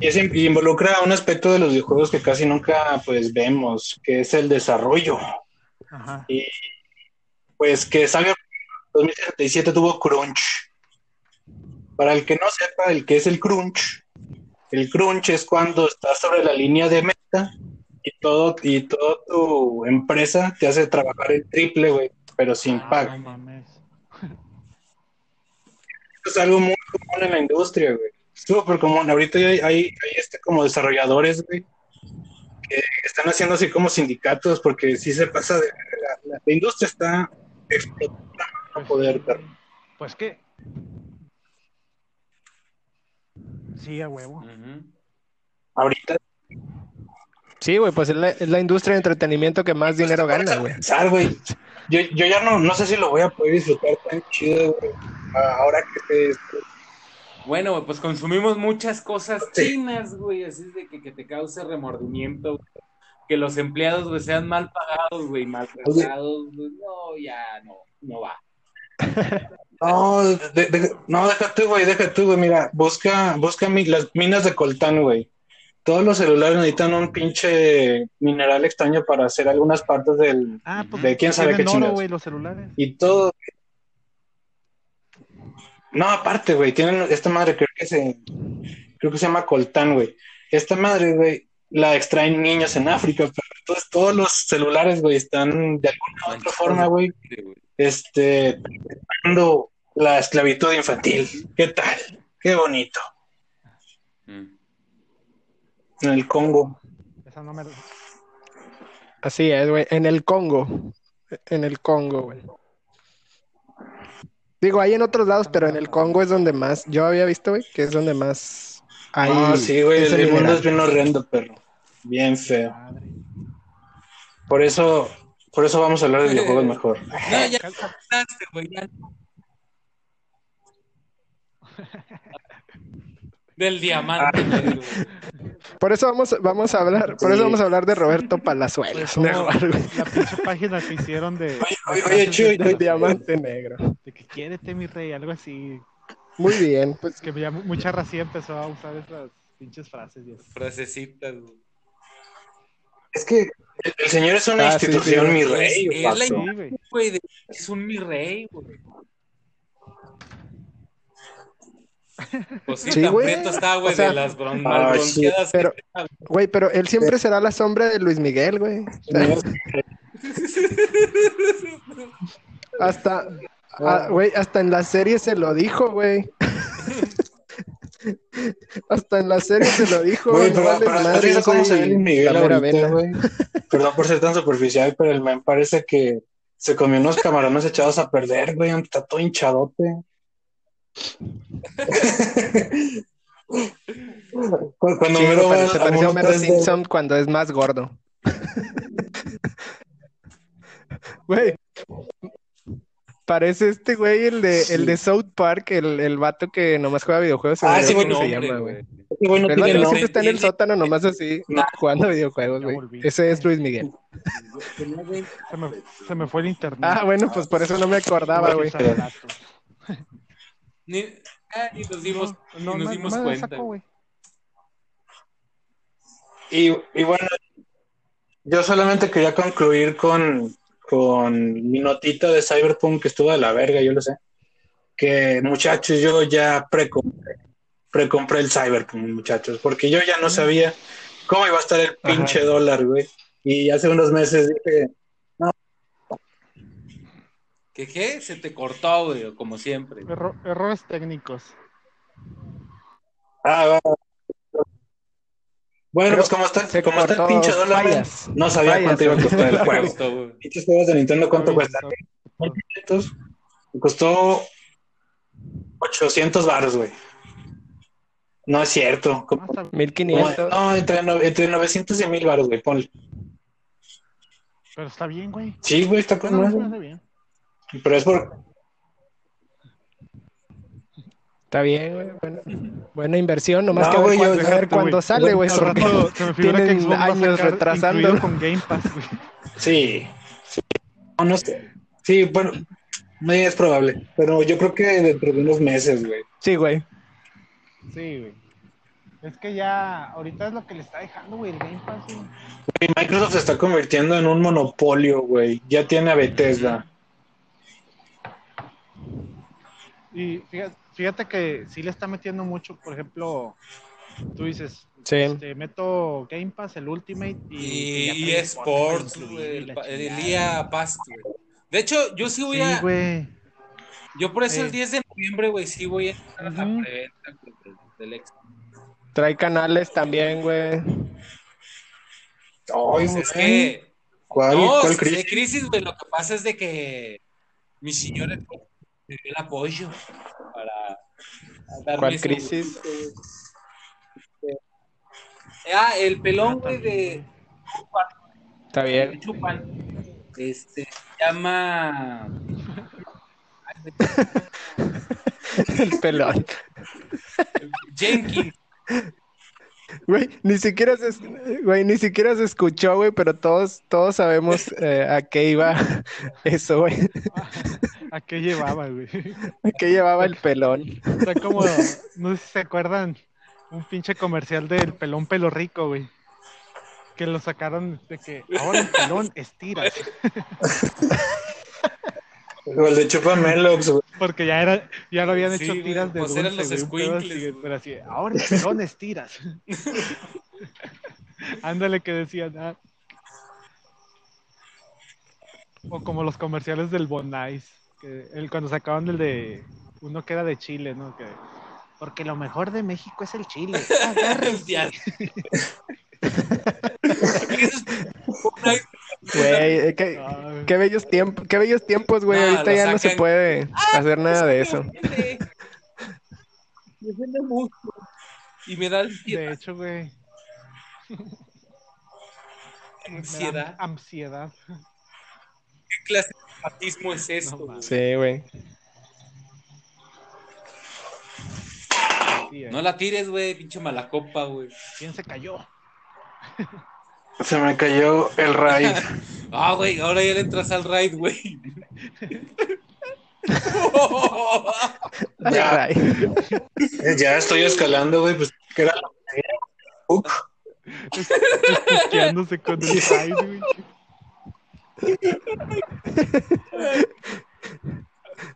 y es- y involucra un aspecto de los videojuegos que casi nunca pues vemos, que es el desarrollo. Ajá. Y pues que Cyberpunk 2077 tuvo crunch. Para el que no sepa el que es el crunch, el crunch es cuando estás sobre la línea de meta y todo y toda tu empresa te hace trabajar el triple, güey, pero sin Ah, pago. no mames. Esto es algo muy común en la industria, güey. Súper común. Ahorita hay, hay, hay este como desarrolladores, güey, que están haciendo así como sindicatos porque sí se pasa de... La, la- la industria está explotando a poder, perro. Pues que. Sí, a huevo. Ahorita Sí, güey, pues es la, es la industria de entretenimiento que más dinero gana, güey. pensar, güey. Yo, yo ya no, no sé si lo voy a poder disfrutar tan chido, güey. Ahora que te... Bueno, güey, pues consumimos muchas cosas Sí. chinas, güey, así es de que, que te cause remordimiento, güey. que los empleados, güey, sean mal pagados, güey, maltratados, güey, no, ya no, no va. No, de- de- no, deja tú, güey, deja tú, güey. Mira, busca, busca mi- las minas de coltán, güey. Todos los celulares necesitan un pinche mineral extraño para hacer algunas partes del... Ah, pues. De quién sabe qué chingados. güey, los celulares. Y todo... No, aparte, güey, tienen esta madre, creo que se... Creo que se llama coltán, güey. Esta madre, güey, la extraen niños en África, pero entonces todos los celulares, güey, están de alguna u otra forma, güey, este, dando la esclavitud infantil. ¿Qué tal? Qué bonito. Mm. En el Congo. Esa no me. Así es, güey. En el Congo. En el Congo, güey. Digo, hay en otros lados, pero en el Congo es donde más. Yo había visto, güey, que es donde más hay. Ah, sí, güey, el, el mundo es bien horrendo, perro. Bien feo. Madre. Por eso, por eso vamos a hablar de videojuegos mejor. No, ya güey, ya. Del diamante, negro, güey. Por eso vamos, vamos a hablar, por eso vamos a hablar de Roberto Palazuelos. Pues. La pinche página que hicieron de. Oye, Chuy, de- diamante negro. De que quiérete, mi rey, algo así. Muy bien, pues Es que ya mucha racía empezó a usar esas pinches frases. eso. Frasecitas, güey. Es que el, el señor es una Ah, institución, sí. mi rey. Es- es la de- es un mi rey, güey. Pues sí, Sí, tan güey. está, güey, O sea, de las bron- ah, pero- Güey, pero él siempre será la sombra de Luis Miguel, güey. O sea, hasta, ah, güey, hasta en la serie se lo dijo, güey. hasta en la serie se lo dijo. Güey, no pero, vales pero ¿has madre, visto yo cómo se ve Luis Miguel ahorita, güey? Perdón por ser tan superficial, pero el man parece que se comió unos camarones echados a perder, güey. Está todo hinchadote. Cu- Cuando Sí, Homero se a pareció a mono Homero 3D, Simpson cuando es más gordo. Güey. Parece este güey, el de, el de South Park, el, el vato que nomás juega videojuegos. Ah, sí, bueno, se llama, güey. ese güey no El tiene vato que nombre. siempre está en el sótano nomás así, jugando videojuegos, güey. Ese es Luis Miguel. Se me, se me fue el internet. Ah, bueno, pues por eso no me acordaba, güey. Ni, ah, ni nos dimos, No, ni nos no, dimos me cuenta. güey. Y, y bueno, yo solamente quería concluir con, con mi notita de Cyberpunk que estuvo de la verga, yo lo sé. Que muchachos, yo ya precompré, precompré el Cyberpunk, muchachos, porque yo ya no sabía cómo iba a estar el pinche dólar, güey. Y hace unos meses dije, ¿Qué qué? Se te cortó, güey, como siempre. Erro- errores técnicos. ah, va. Bueno, Pero pues como está, como está el pinche dólar, fallas. no sabía Fallas, cuánto iba a costar el juego. Pinches juegos de Nintendo, ¿cuánto Está cuestan? bien, 1500. Me costó 800 baros, güey. No es cierto. Como- Ah, está bien. 1500. no, entre, no- entre 900 y 1000 baros, güey, ponle. Pero está bien, güey. Sí, güey, está con No, hace bien. Pero es por. Está bien, güey. Buena, buena inversión, nomás No, que güey, yo- a ver cuándo sale, güey. Rato que tienen a años retrasando. con Game Pass, güey. Sí. sí. No, no sé. Sí, bueno, no es probable. Pero yo creo que dentro de unos meses, güey. Sí, güey. Sí, güey. Es que ya, ahorita es lo que le está dejando, güey, el Game Pass, güey. Microsoft se está convirtiendo en un monopolio, güey. Ya tiene a Bethesda. Y fíjate, fíjate que sí le está metiendo mucho, por ejemplo, tú dices, Sí. este, meto Game Pass, el Ultimate y, Y, y el. EA Pass, güey. De hecho, yo sí voy Sí, a. Yo por eso Eh. el 10 de noviembre, güey, sí voy a entrar a la preventa del, Xbox. Trae canales también, güey. Ay, Pues es que. ¿Cuál, no, cuál sí, crisis? de crisis, güey. Lo que pasa es de que mi señor el apoyo para darme ¿Cuál crisis? güey. Ah, el pelón, de, Está de bien. Chupan. Este, se llama. El pelón. Jenkins. Güey, ni siquiera se, güey, ni siquiera se escuchó, güey, pero todos, todos sabemos eh, a qué iba eso, güey. ¿A qué llevaba, güey? A qué llevaba el pelón. Está como, no sé si se acuerdan, un pinche comercial del pelón pelo rico, güey. Que lo sacaron de que ahora el pelón estiras. O el de Chupamelox, güey. Porque ya era, ya lo habían Sí, hecho tiras de pues dulce, eran los escuincles, Pero así, ahora el pelón estiras. Ándale que decían, ah. O como los comerciales del Bonais, que el, cuando sacaban del de uno que era de Chile, ¿no? Que, porque lo mejor de México es el Chile. Güey, eh, qué, bellos tiempos, qué bellos tiempos, güey. Ahorita ya no se puede hacer nada de eso. Me ofende mucho. Y me da de ansiedad. hecho, güey. ansiedad. Ansiedad. ¿Qué clase de patismo es esto? No. Sí, güey. No la tires, güey, pinche mala copa, güey. ¿Quién se cayó? Se me cayó el raid. Ah, güey, ahora ya le entras al raid, güey. Ya. Estoy escalando, güey. Pues, ¿qué era lo que era? Uk. Quedándose con el raid, güey.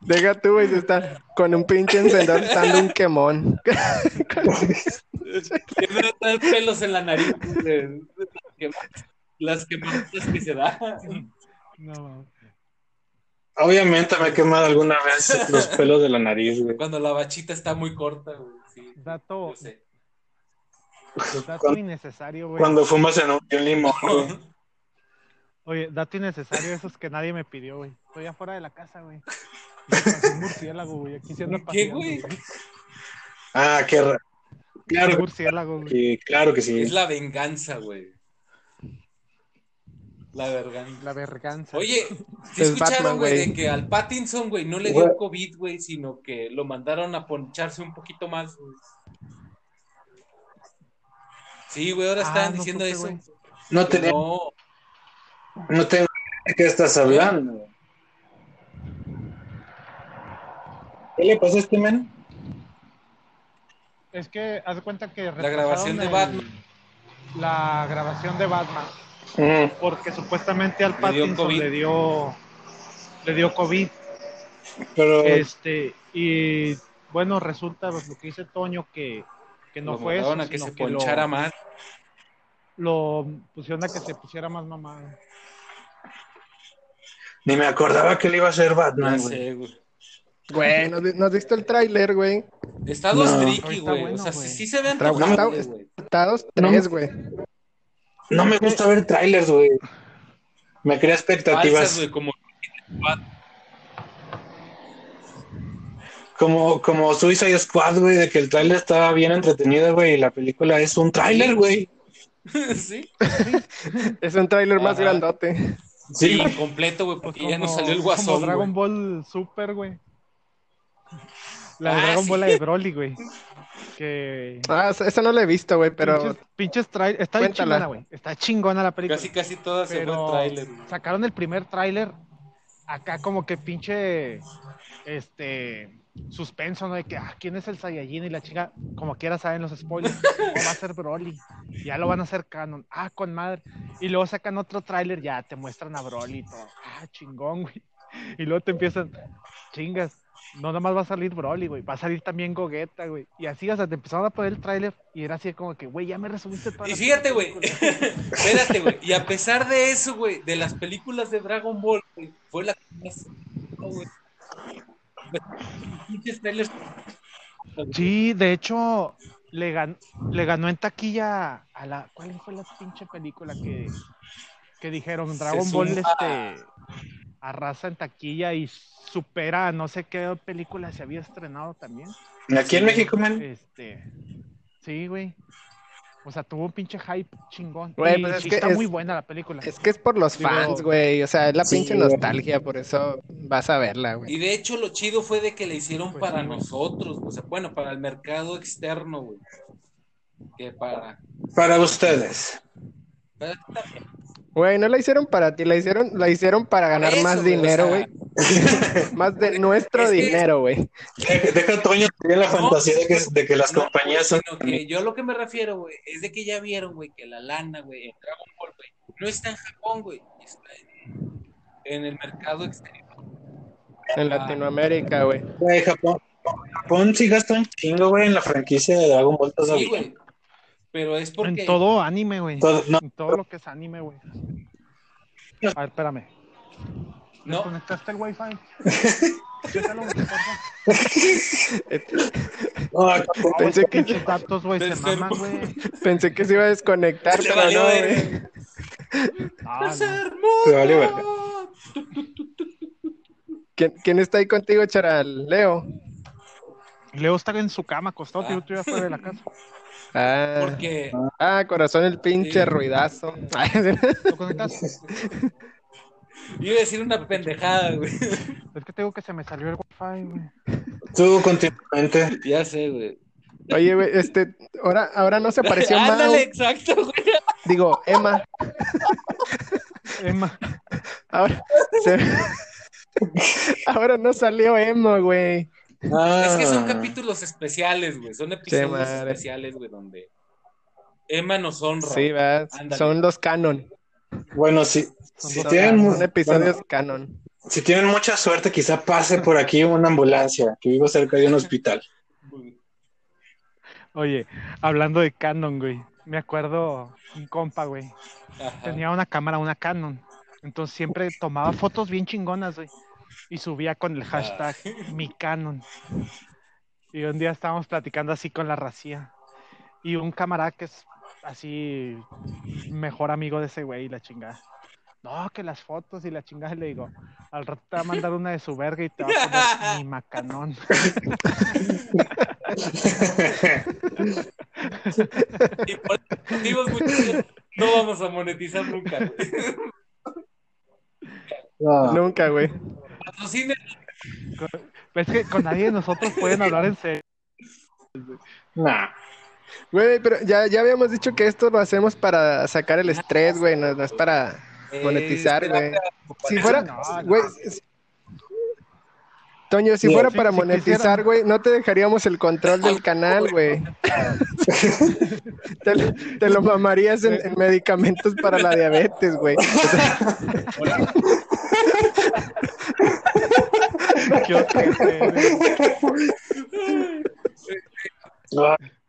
Deja tú, güey, se está con un pinche encendedor dando un quemón. Trae pelos en la nariz. Las quemaduras que se da. No. Obviamente me he quemado alguna vez los pelos de la nariz, güey. Cuando la bachita está muy corta, güey. Sí, Dato, yo sé. dato Cuando, innecesario, güey. cuando fumas en un, un limón, güey. Oye, dato innecesario, esos que nadie me pidió, güey. Estoy afuera de la casa, güey. Un murciélago, güey. Aquí ¿Qué, güey? güey. Ah, qué, ra- Claro, murciélago, güey. que, claro que sí. Es la venganza, güey. La venganza. La verganza. Oye, ¿sí Es escucharon, güey, de que al Pattinson, güey, no le Güey. dio COVID, güey, sino que lo mandaron a poncharse un poquito más, güey? Sí, güey, ahora Ah, estaban no diciendo supe, eso. No, tenía, no, no tengo de qué estás hablando. ¿Qué le pasó a este men? Es que haz de cuenta que la grabación de Batman. La grabación de Batman. Mm, Porque supuestamente al Pattinson le dio le dio COVID. pero Este, y bueno, resulta pues, lo que dice Toño que, que no lo fue eso, a que sino se que lo- ponchara más. Lo pusieron a que se pusiera más mamado. ni me acordaba que le iba a hacer No Batman, güey. sé, güey. Güey, ¿no, vi- no has visto el tráiler, güey? Está dos No. tricky, Está güey. bueno, o sea, sí, güey. sí se ve Está- antojable, está-. Estados No. tres, güey. No me gusta ver trailers, güey. Me crea expectativas. Falsas, güey, como Como, como Suicide Squad, güey, de que el tráiler estaba bien entretenido, güey, y la película es un tráiler, güey. sí. Es un tráiler más grandote. Sí, Sí, completo, güey, Pues porque ya no como- salió el Como guasón. Dragon güey. Ball Super, güey. La de Ah, Dragon sí. Ball la de Broly, güey. Que Ah, esa- no la he visto, güey, pero pinches, pinches trail- está bien chingona, güey. Está chingona la película. Casi, casi todas se fue tráiler. güey. sacaron el primer tráiler acá como que pinche este suspenso, ¿no? De que, ah, ¿quién es el Saiyajin? Y la chica, como quiera saben los spoilers, "Oh, va a ser Broly. Ya lo van a hacer canon. Ah, con madre. Y luego sacan otro tráiler, ya te muestran a Broly y todo. Ah, chingón, güey. Y luego te empiezan, chingas. No nada más va a salir Broly, güey. Va a salir también Gogeta, güey. Y así, o sea, te empezaron a poner el tráiler y era así como que, güey, ya me resumiste toda Y fíjate, güey. película". Espérate, güey. Y a pesar de eso, güey, de las películas de Dragon Ball, güey, fue la que más. no. Sí, de hecho, le, gan- le ganó en taquilla a la. ¿Cuál fue la pinche película que, que dijeron? Dragon Ball este, arrasa en taquilla y supera a no sé qué película se había estrenado también. aquí en México, man. Este, sí, güey. O sea, tuvo un pinche hype chingón. Güey, y pues es que está es- muy buena la película. es que es por los Digo- fans, güey. O sea, es la Sí, pinche güey. nostalgia, por eso vas a verla, güey. Y de hecho, lo chido fue de que le hicieron Pues para sí, nosotros, o sea, bueno, para el mercado externo, güey. Que para. Para ustedes. para ti también. Güey, no la hicieron para ti, la hicieron, la hicieron para ganar Eso, más güey, o dinero, sea, güey. Más de nuestro Es que- dinero, güey. Deja Toño tener la No, fantasía de que, de que las no, compañías son. que yo lo que me refiero, güey, es de que ya vieron, güey, que la lana, güey, en Dragon Ball, güey, no está en Japón, güey, está en, en el mercado exterior. En Latinoamérica, güey. Güey, Japón. Japón sí gasta un chingo, güey, en la franquicia de Dragon Ball Sí, güey. Pero es porque. En todo anime, güey. Todo- no, En todo lo que es anime, güey. A ver, espérame. No, ¿Desconectaste el wifi? Porfa. no, Pensé que- datos, güey, se Enfermo. maman, güey. Pensé que se iba a desconectar, Se pero valió no, güey. Ah, ¡Es no. ¿Quién, quién está ahí contigo, Charal? Leo. Leo está en su cama acostado, Ah. tío, tú ya fuera de la casa. Ah, Porque. ah, corazón, el pinche Sí. ruidazo. Iba a decir una pendejada, güey. Es que tengo que se me salió el wifi, güey. Tú continuamente. Ya sé, güey. Oye, güey, este, ahora, ahora no se apareció Mao. Ándale, exacto, güey. Digo, Emma. Emma. Ahora, se- ahora no salió Emma, güey. Ah, Es que son capítulos especiales, güey. Son episodios especiales, güey, donde Emma nos honra. Sí. Son los canon. Bueno, si, si, Son tienen, Son episodios bueno, canon. si tienen mucha suerte, quizá pase por aquí una ambulancia, que vivo cerca de un hospital. Oye, hablando de Canon, güey. Me acuerdo un compa, güey. Ajá. Tenía una cámara, una Canon. Entonces siempre tomaba fotos bien chingonas, güey. Y subía con el hashtag mi Canon. Y un día estábamos platicando así con la racía. Y un camarada que es así mejor amigo de ese güey y la chingada. No, que las fotos y la chingada. Y le digo, al rato te va a mandar una de su verga y te va a poner mi macanón. y por esos motivos, muchachos, no vamos a monetizar nunca. güey. No. Nunca, güey. Patrocinen Es que con nadie de nosotros pueden hablar en serio. Nah. Güey, pero ya, ya habíamos dicho que esto lo hacemos para sacar el estrés, güey, no, no es para monetizar, Eh, güey. Si fuera, güey, Toño, si fuera para monetizar, güey, no te dejaríamos el control del canal, güey. Te, lo- te lo mamarías en, en medicamentos para la diabetes, güey. Qué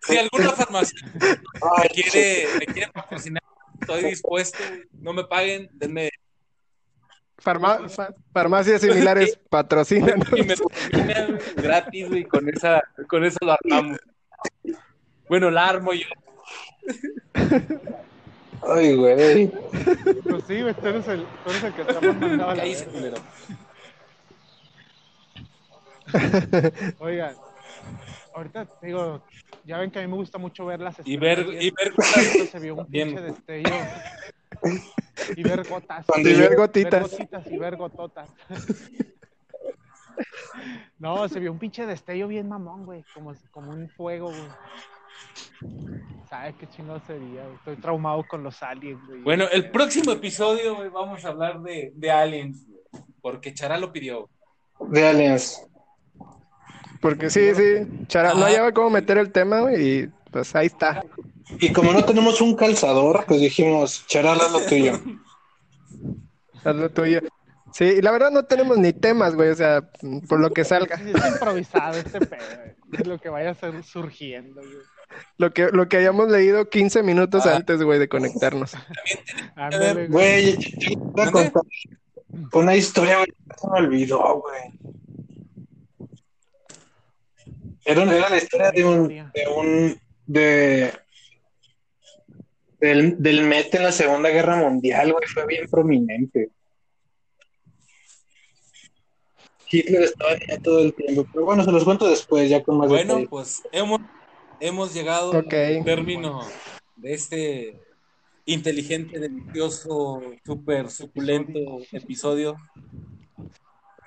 Si alguna farmacia me quiere, me quiere patrocinar, estoy dispuesto. No me paguen, denme Farma- fa- farmacias similares patrocinan. y me güey, gratis, güey, con esa, con eso lo armamos. Bueno, la armo yo. Ay, güey. Pues sí, tú eres el, tú eres el que está más mandado a la Ahí hice, verga. culero. Oigan, ahorita te digo, ya ven que a mí me gusta mucho ver las Y ver, estrellas. y ver se vio un Bien. pinche destello. Y ver gotas. Cuando Y yo- ver Ver gotitas. gotitas y ver gototas. No, se vio un pinche destello bien mamón, güey. Como, como un fuego, güey. ¿Sabes qué chingado sería? güey? Estoy traumado con los aliens, güey. Bueno, el próximo episodio, güey, vamos a hablar de, de aliens, güey, porque Chara lo pidió. De aliens. Porque sí, sí, Chara, no hallaba cómo meter el tema, güey, y pues ahí está. Y como no tenemos un calzador, pues dijimos, charala lo tuyo. Haz lo tuyo. Sí, y la verdad no tenemos ni temas, güey, o sea, por lo que salga. Sí, Es improvisado este pedo, güey. Es lo que vaya a ser surgiendo, güey. Lo que, lo que hayamos leído 15 minutos Ah. antes, güey, de conectarnos. Ándale, güey. Güey, yo, yo voy a ¿Mande? contar una historia, güey, que se me olvidó, güey. Era, era la historia de un, de un, de, del, del Met en la Segunda Guerra Mundial, güey, fue bien prominente. Hitler estaba allá todo el tiempo, pero bueno, se los cuento después, ya con más Bueno, detalle. pues hemos, hemos llegado al término de este inteligente, delicioso, súper suculento episodio.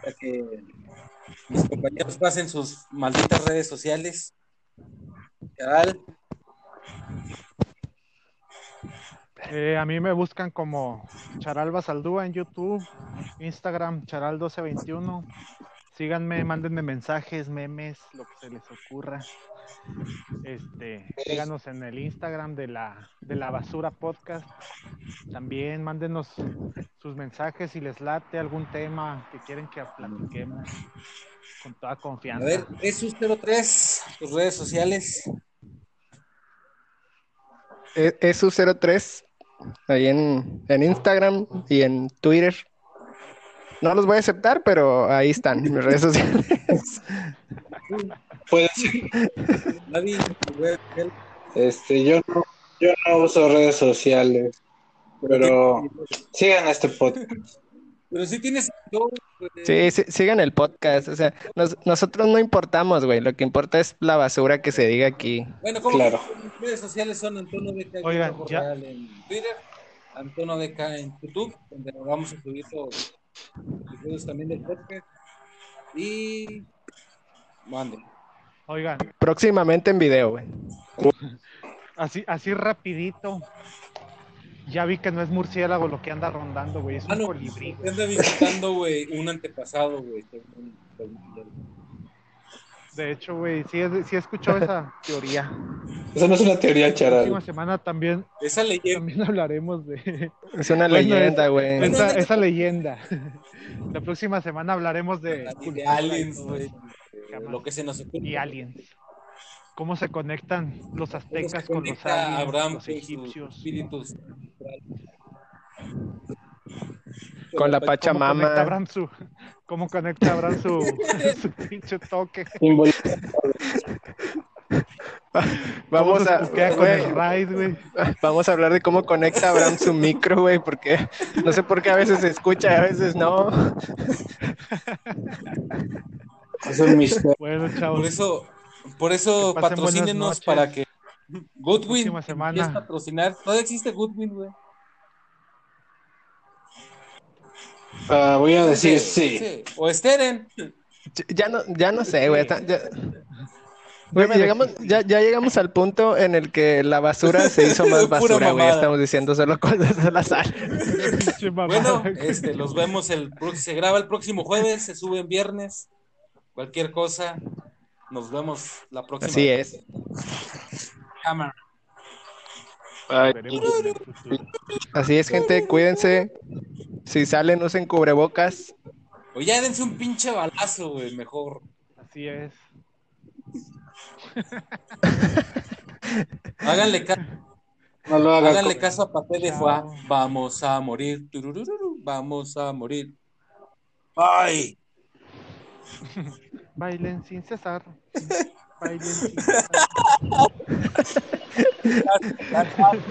Para que mis compañeros pasen sus malditas redes sociales. Charal, Eh, a mí me buscan como Charal Basaldúa en YouTube, Instagram Charal1221. Síganme, mándenme mensajes, memes, lo que se les ocurra. Este, síganos en el Instagram de la, de la Basura Podcast. También mándenos sus mensajes si les late algún tema que quieren que platiquemos con toda a confianza. ver, Jesús03, tus redes sociales. E- ESU03, ahí en, en Instagram y en Twitter. No los voy a aceptar, pero ahí están mis redes sociales. Puede ser. Nadie, tu red, el- Este, yo no, yo no uso redes sociales, pero sigan este podcast. Pero si tienes. Sí, sí, sigan el podcast. O sea, nos- nosotros no importamos, güey. Lo que importa es la basura que se diga aquí. Bueno, como Claro. mis redes sociales son Antonio Deca Oigan, ya- en Twitter, Antonio Deca en YouTube, donde nos vamos a subir los también del podcast. Y mande. Oigan, Próximamente en video, güey. así, así rapidito. Ya vi que no es murciélago lo que anda rondando, güey. Es un Ah, no, colibrí. te anda visitando, güey, un antepasado, güey. De hecho, güey, sí, sí he escuchado esa teoría. Esa no es una teoría, La próxima semana también, Esa leyenda. también hablaremos de Es una Bueno, leyenda, güey. Bueno, esa, leyenda. La próxima semana hablaremos de, de aliens, güey. Lo que se nos ocurre. Y aliens. ¿Cómo se conectan los ¿Cómo se aztecas con los aliens, Abraham los egipcios? espíritus. Con la ¿Cómo conecta Pachamama. Abraham su, cómo conecta Abraham su, su pinche toque? Vamos ¿Cómo a, raid, güey? vamos a hablar de cómo conecta Abraham su micro, güey, porque no sé por qué a veces se escucha y a veces no. Es un misterio. Bueno, Por chavos. eso, por eso Que patrocínenos para que Goodwin. ¿quieres patrocinar? Todavía existe Goodwin, güey. Ah, voy a decir sí. O Steren. Ya no, ya no sé, güey. ya- Güey, llegamos, existir. ya, ya llegamos al punto en el que la basura se hizo más basura, güey. Estamos diciendo solo cosas al azar. Bueno, este, los vemos el se graba el próximo jueves, se sube en viernes. Cualquier cosa, nos vemos la próxima. Así es. Cámara. Así es, gente. Cuídense. Si salen, usen cubrebocas. O ya dense un pinche balazo, güey, mejor. Así es. Háganle, ca- No lo haga. háganle caso a Papé de. Foie. Vamos a morir. tururururu, Vamos a morir. Bye. Bailen sin cesar.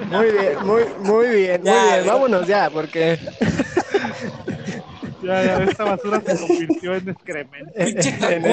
Muy bien, muy, muy bien, muy bien. ya. Vámonos ya, porque Ya, ya, esta basura se convirtió en excremento. En.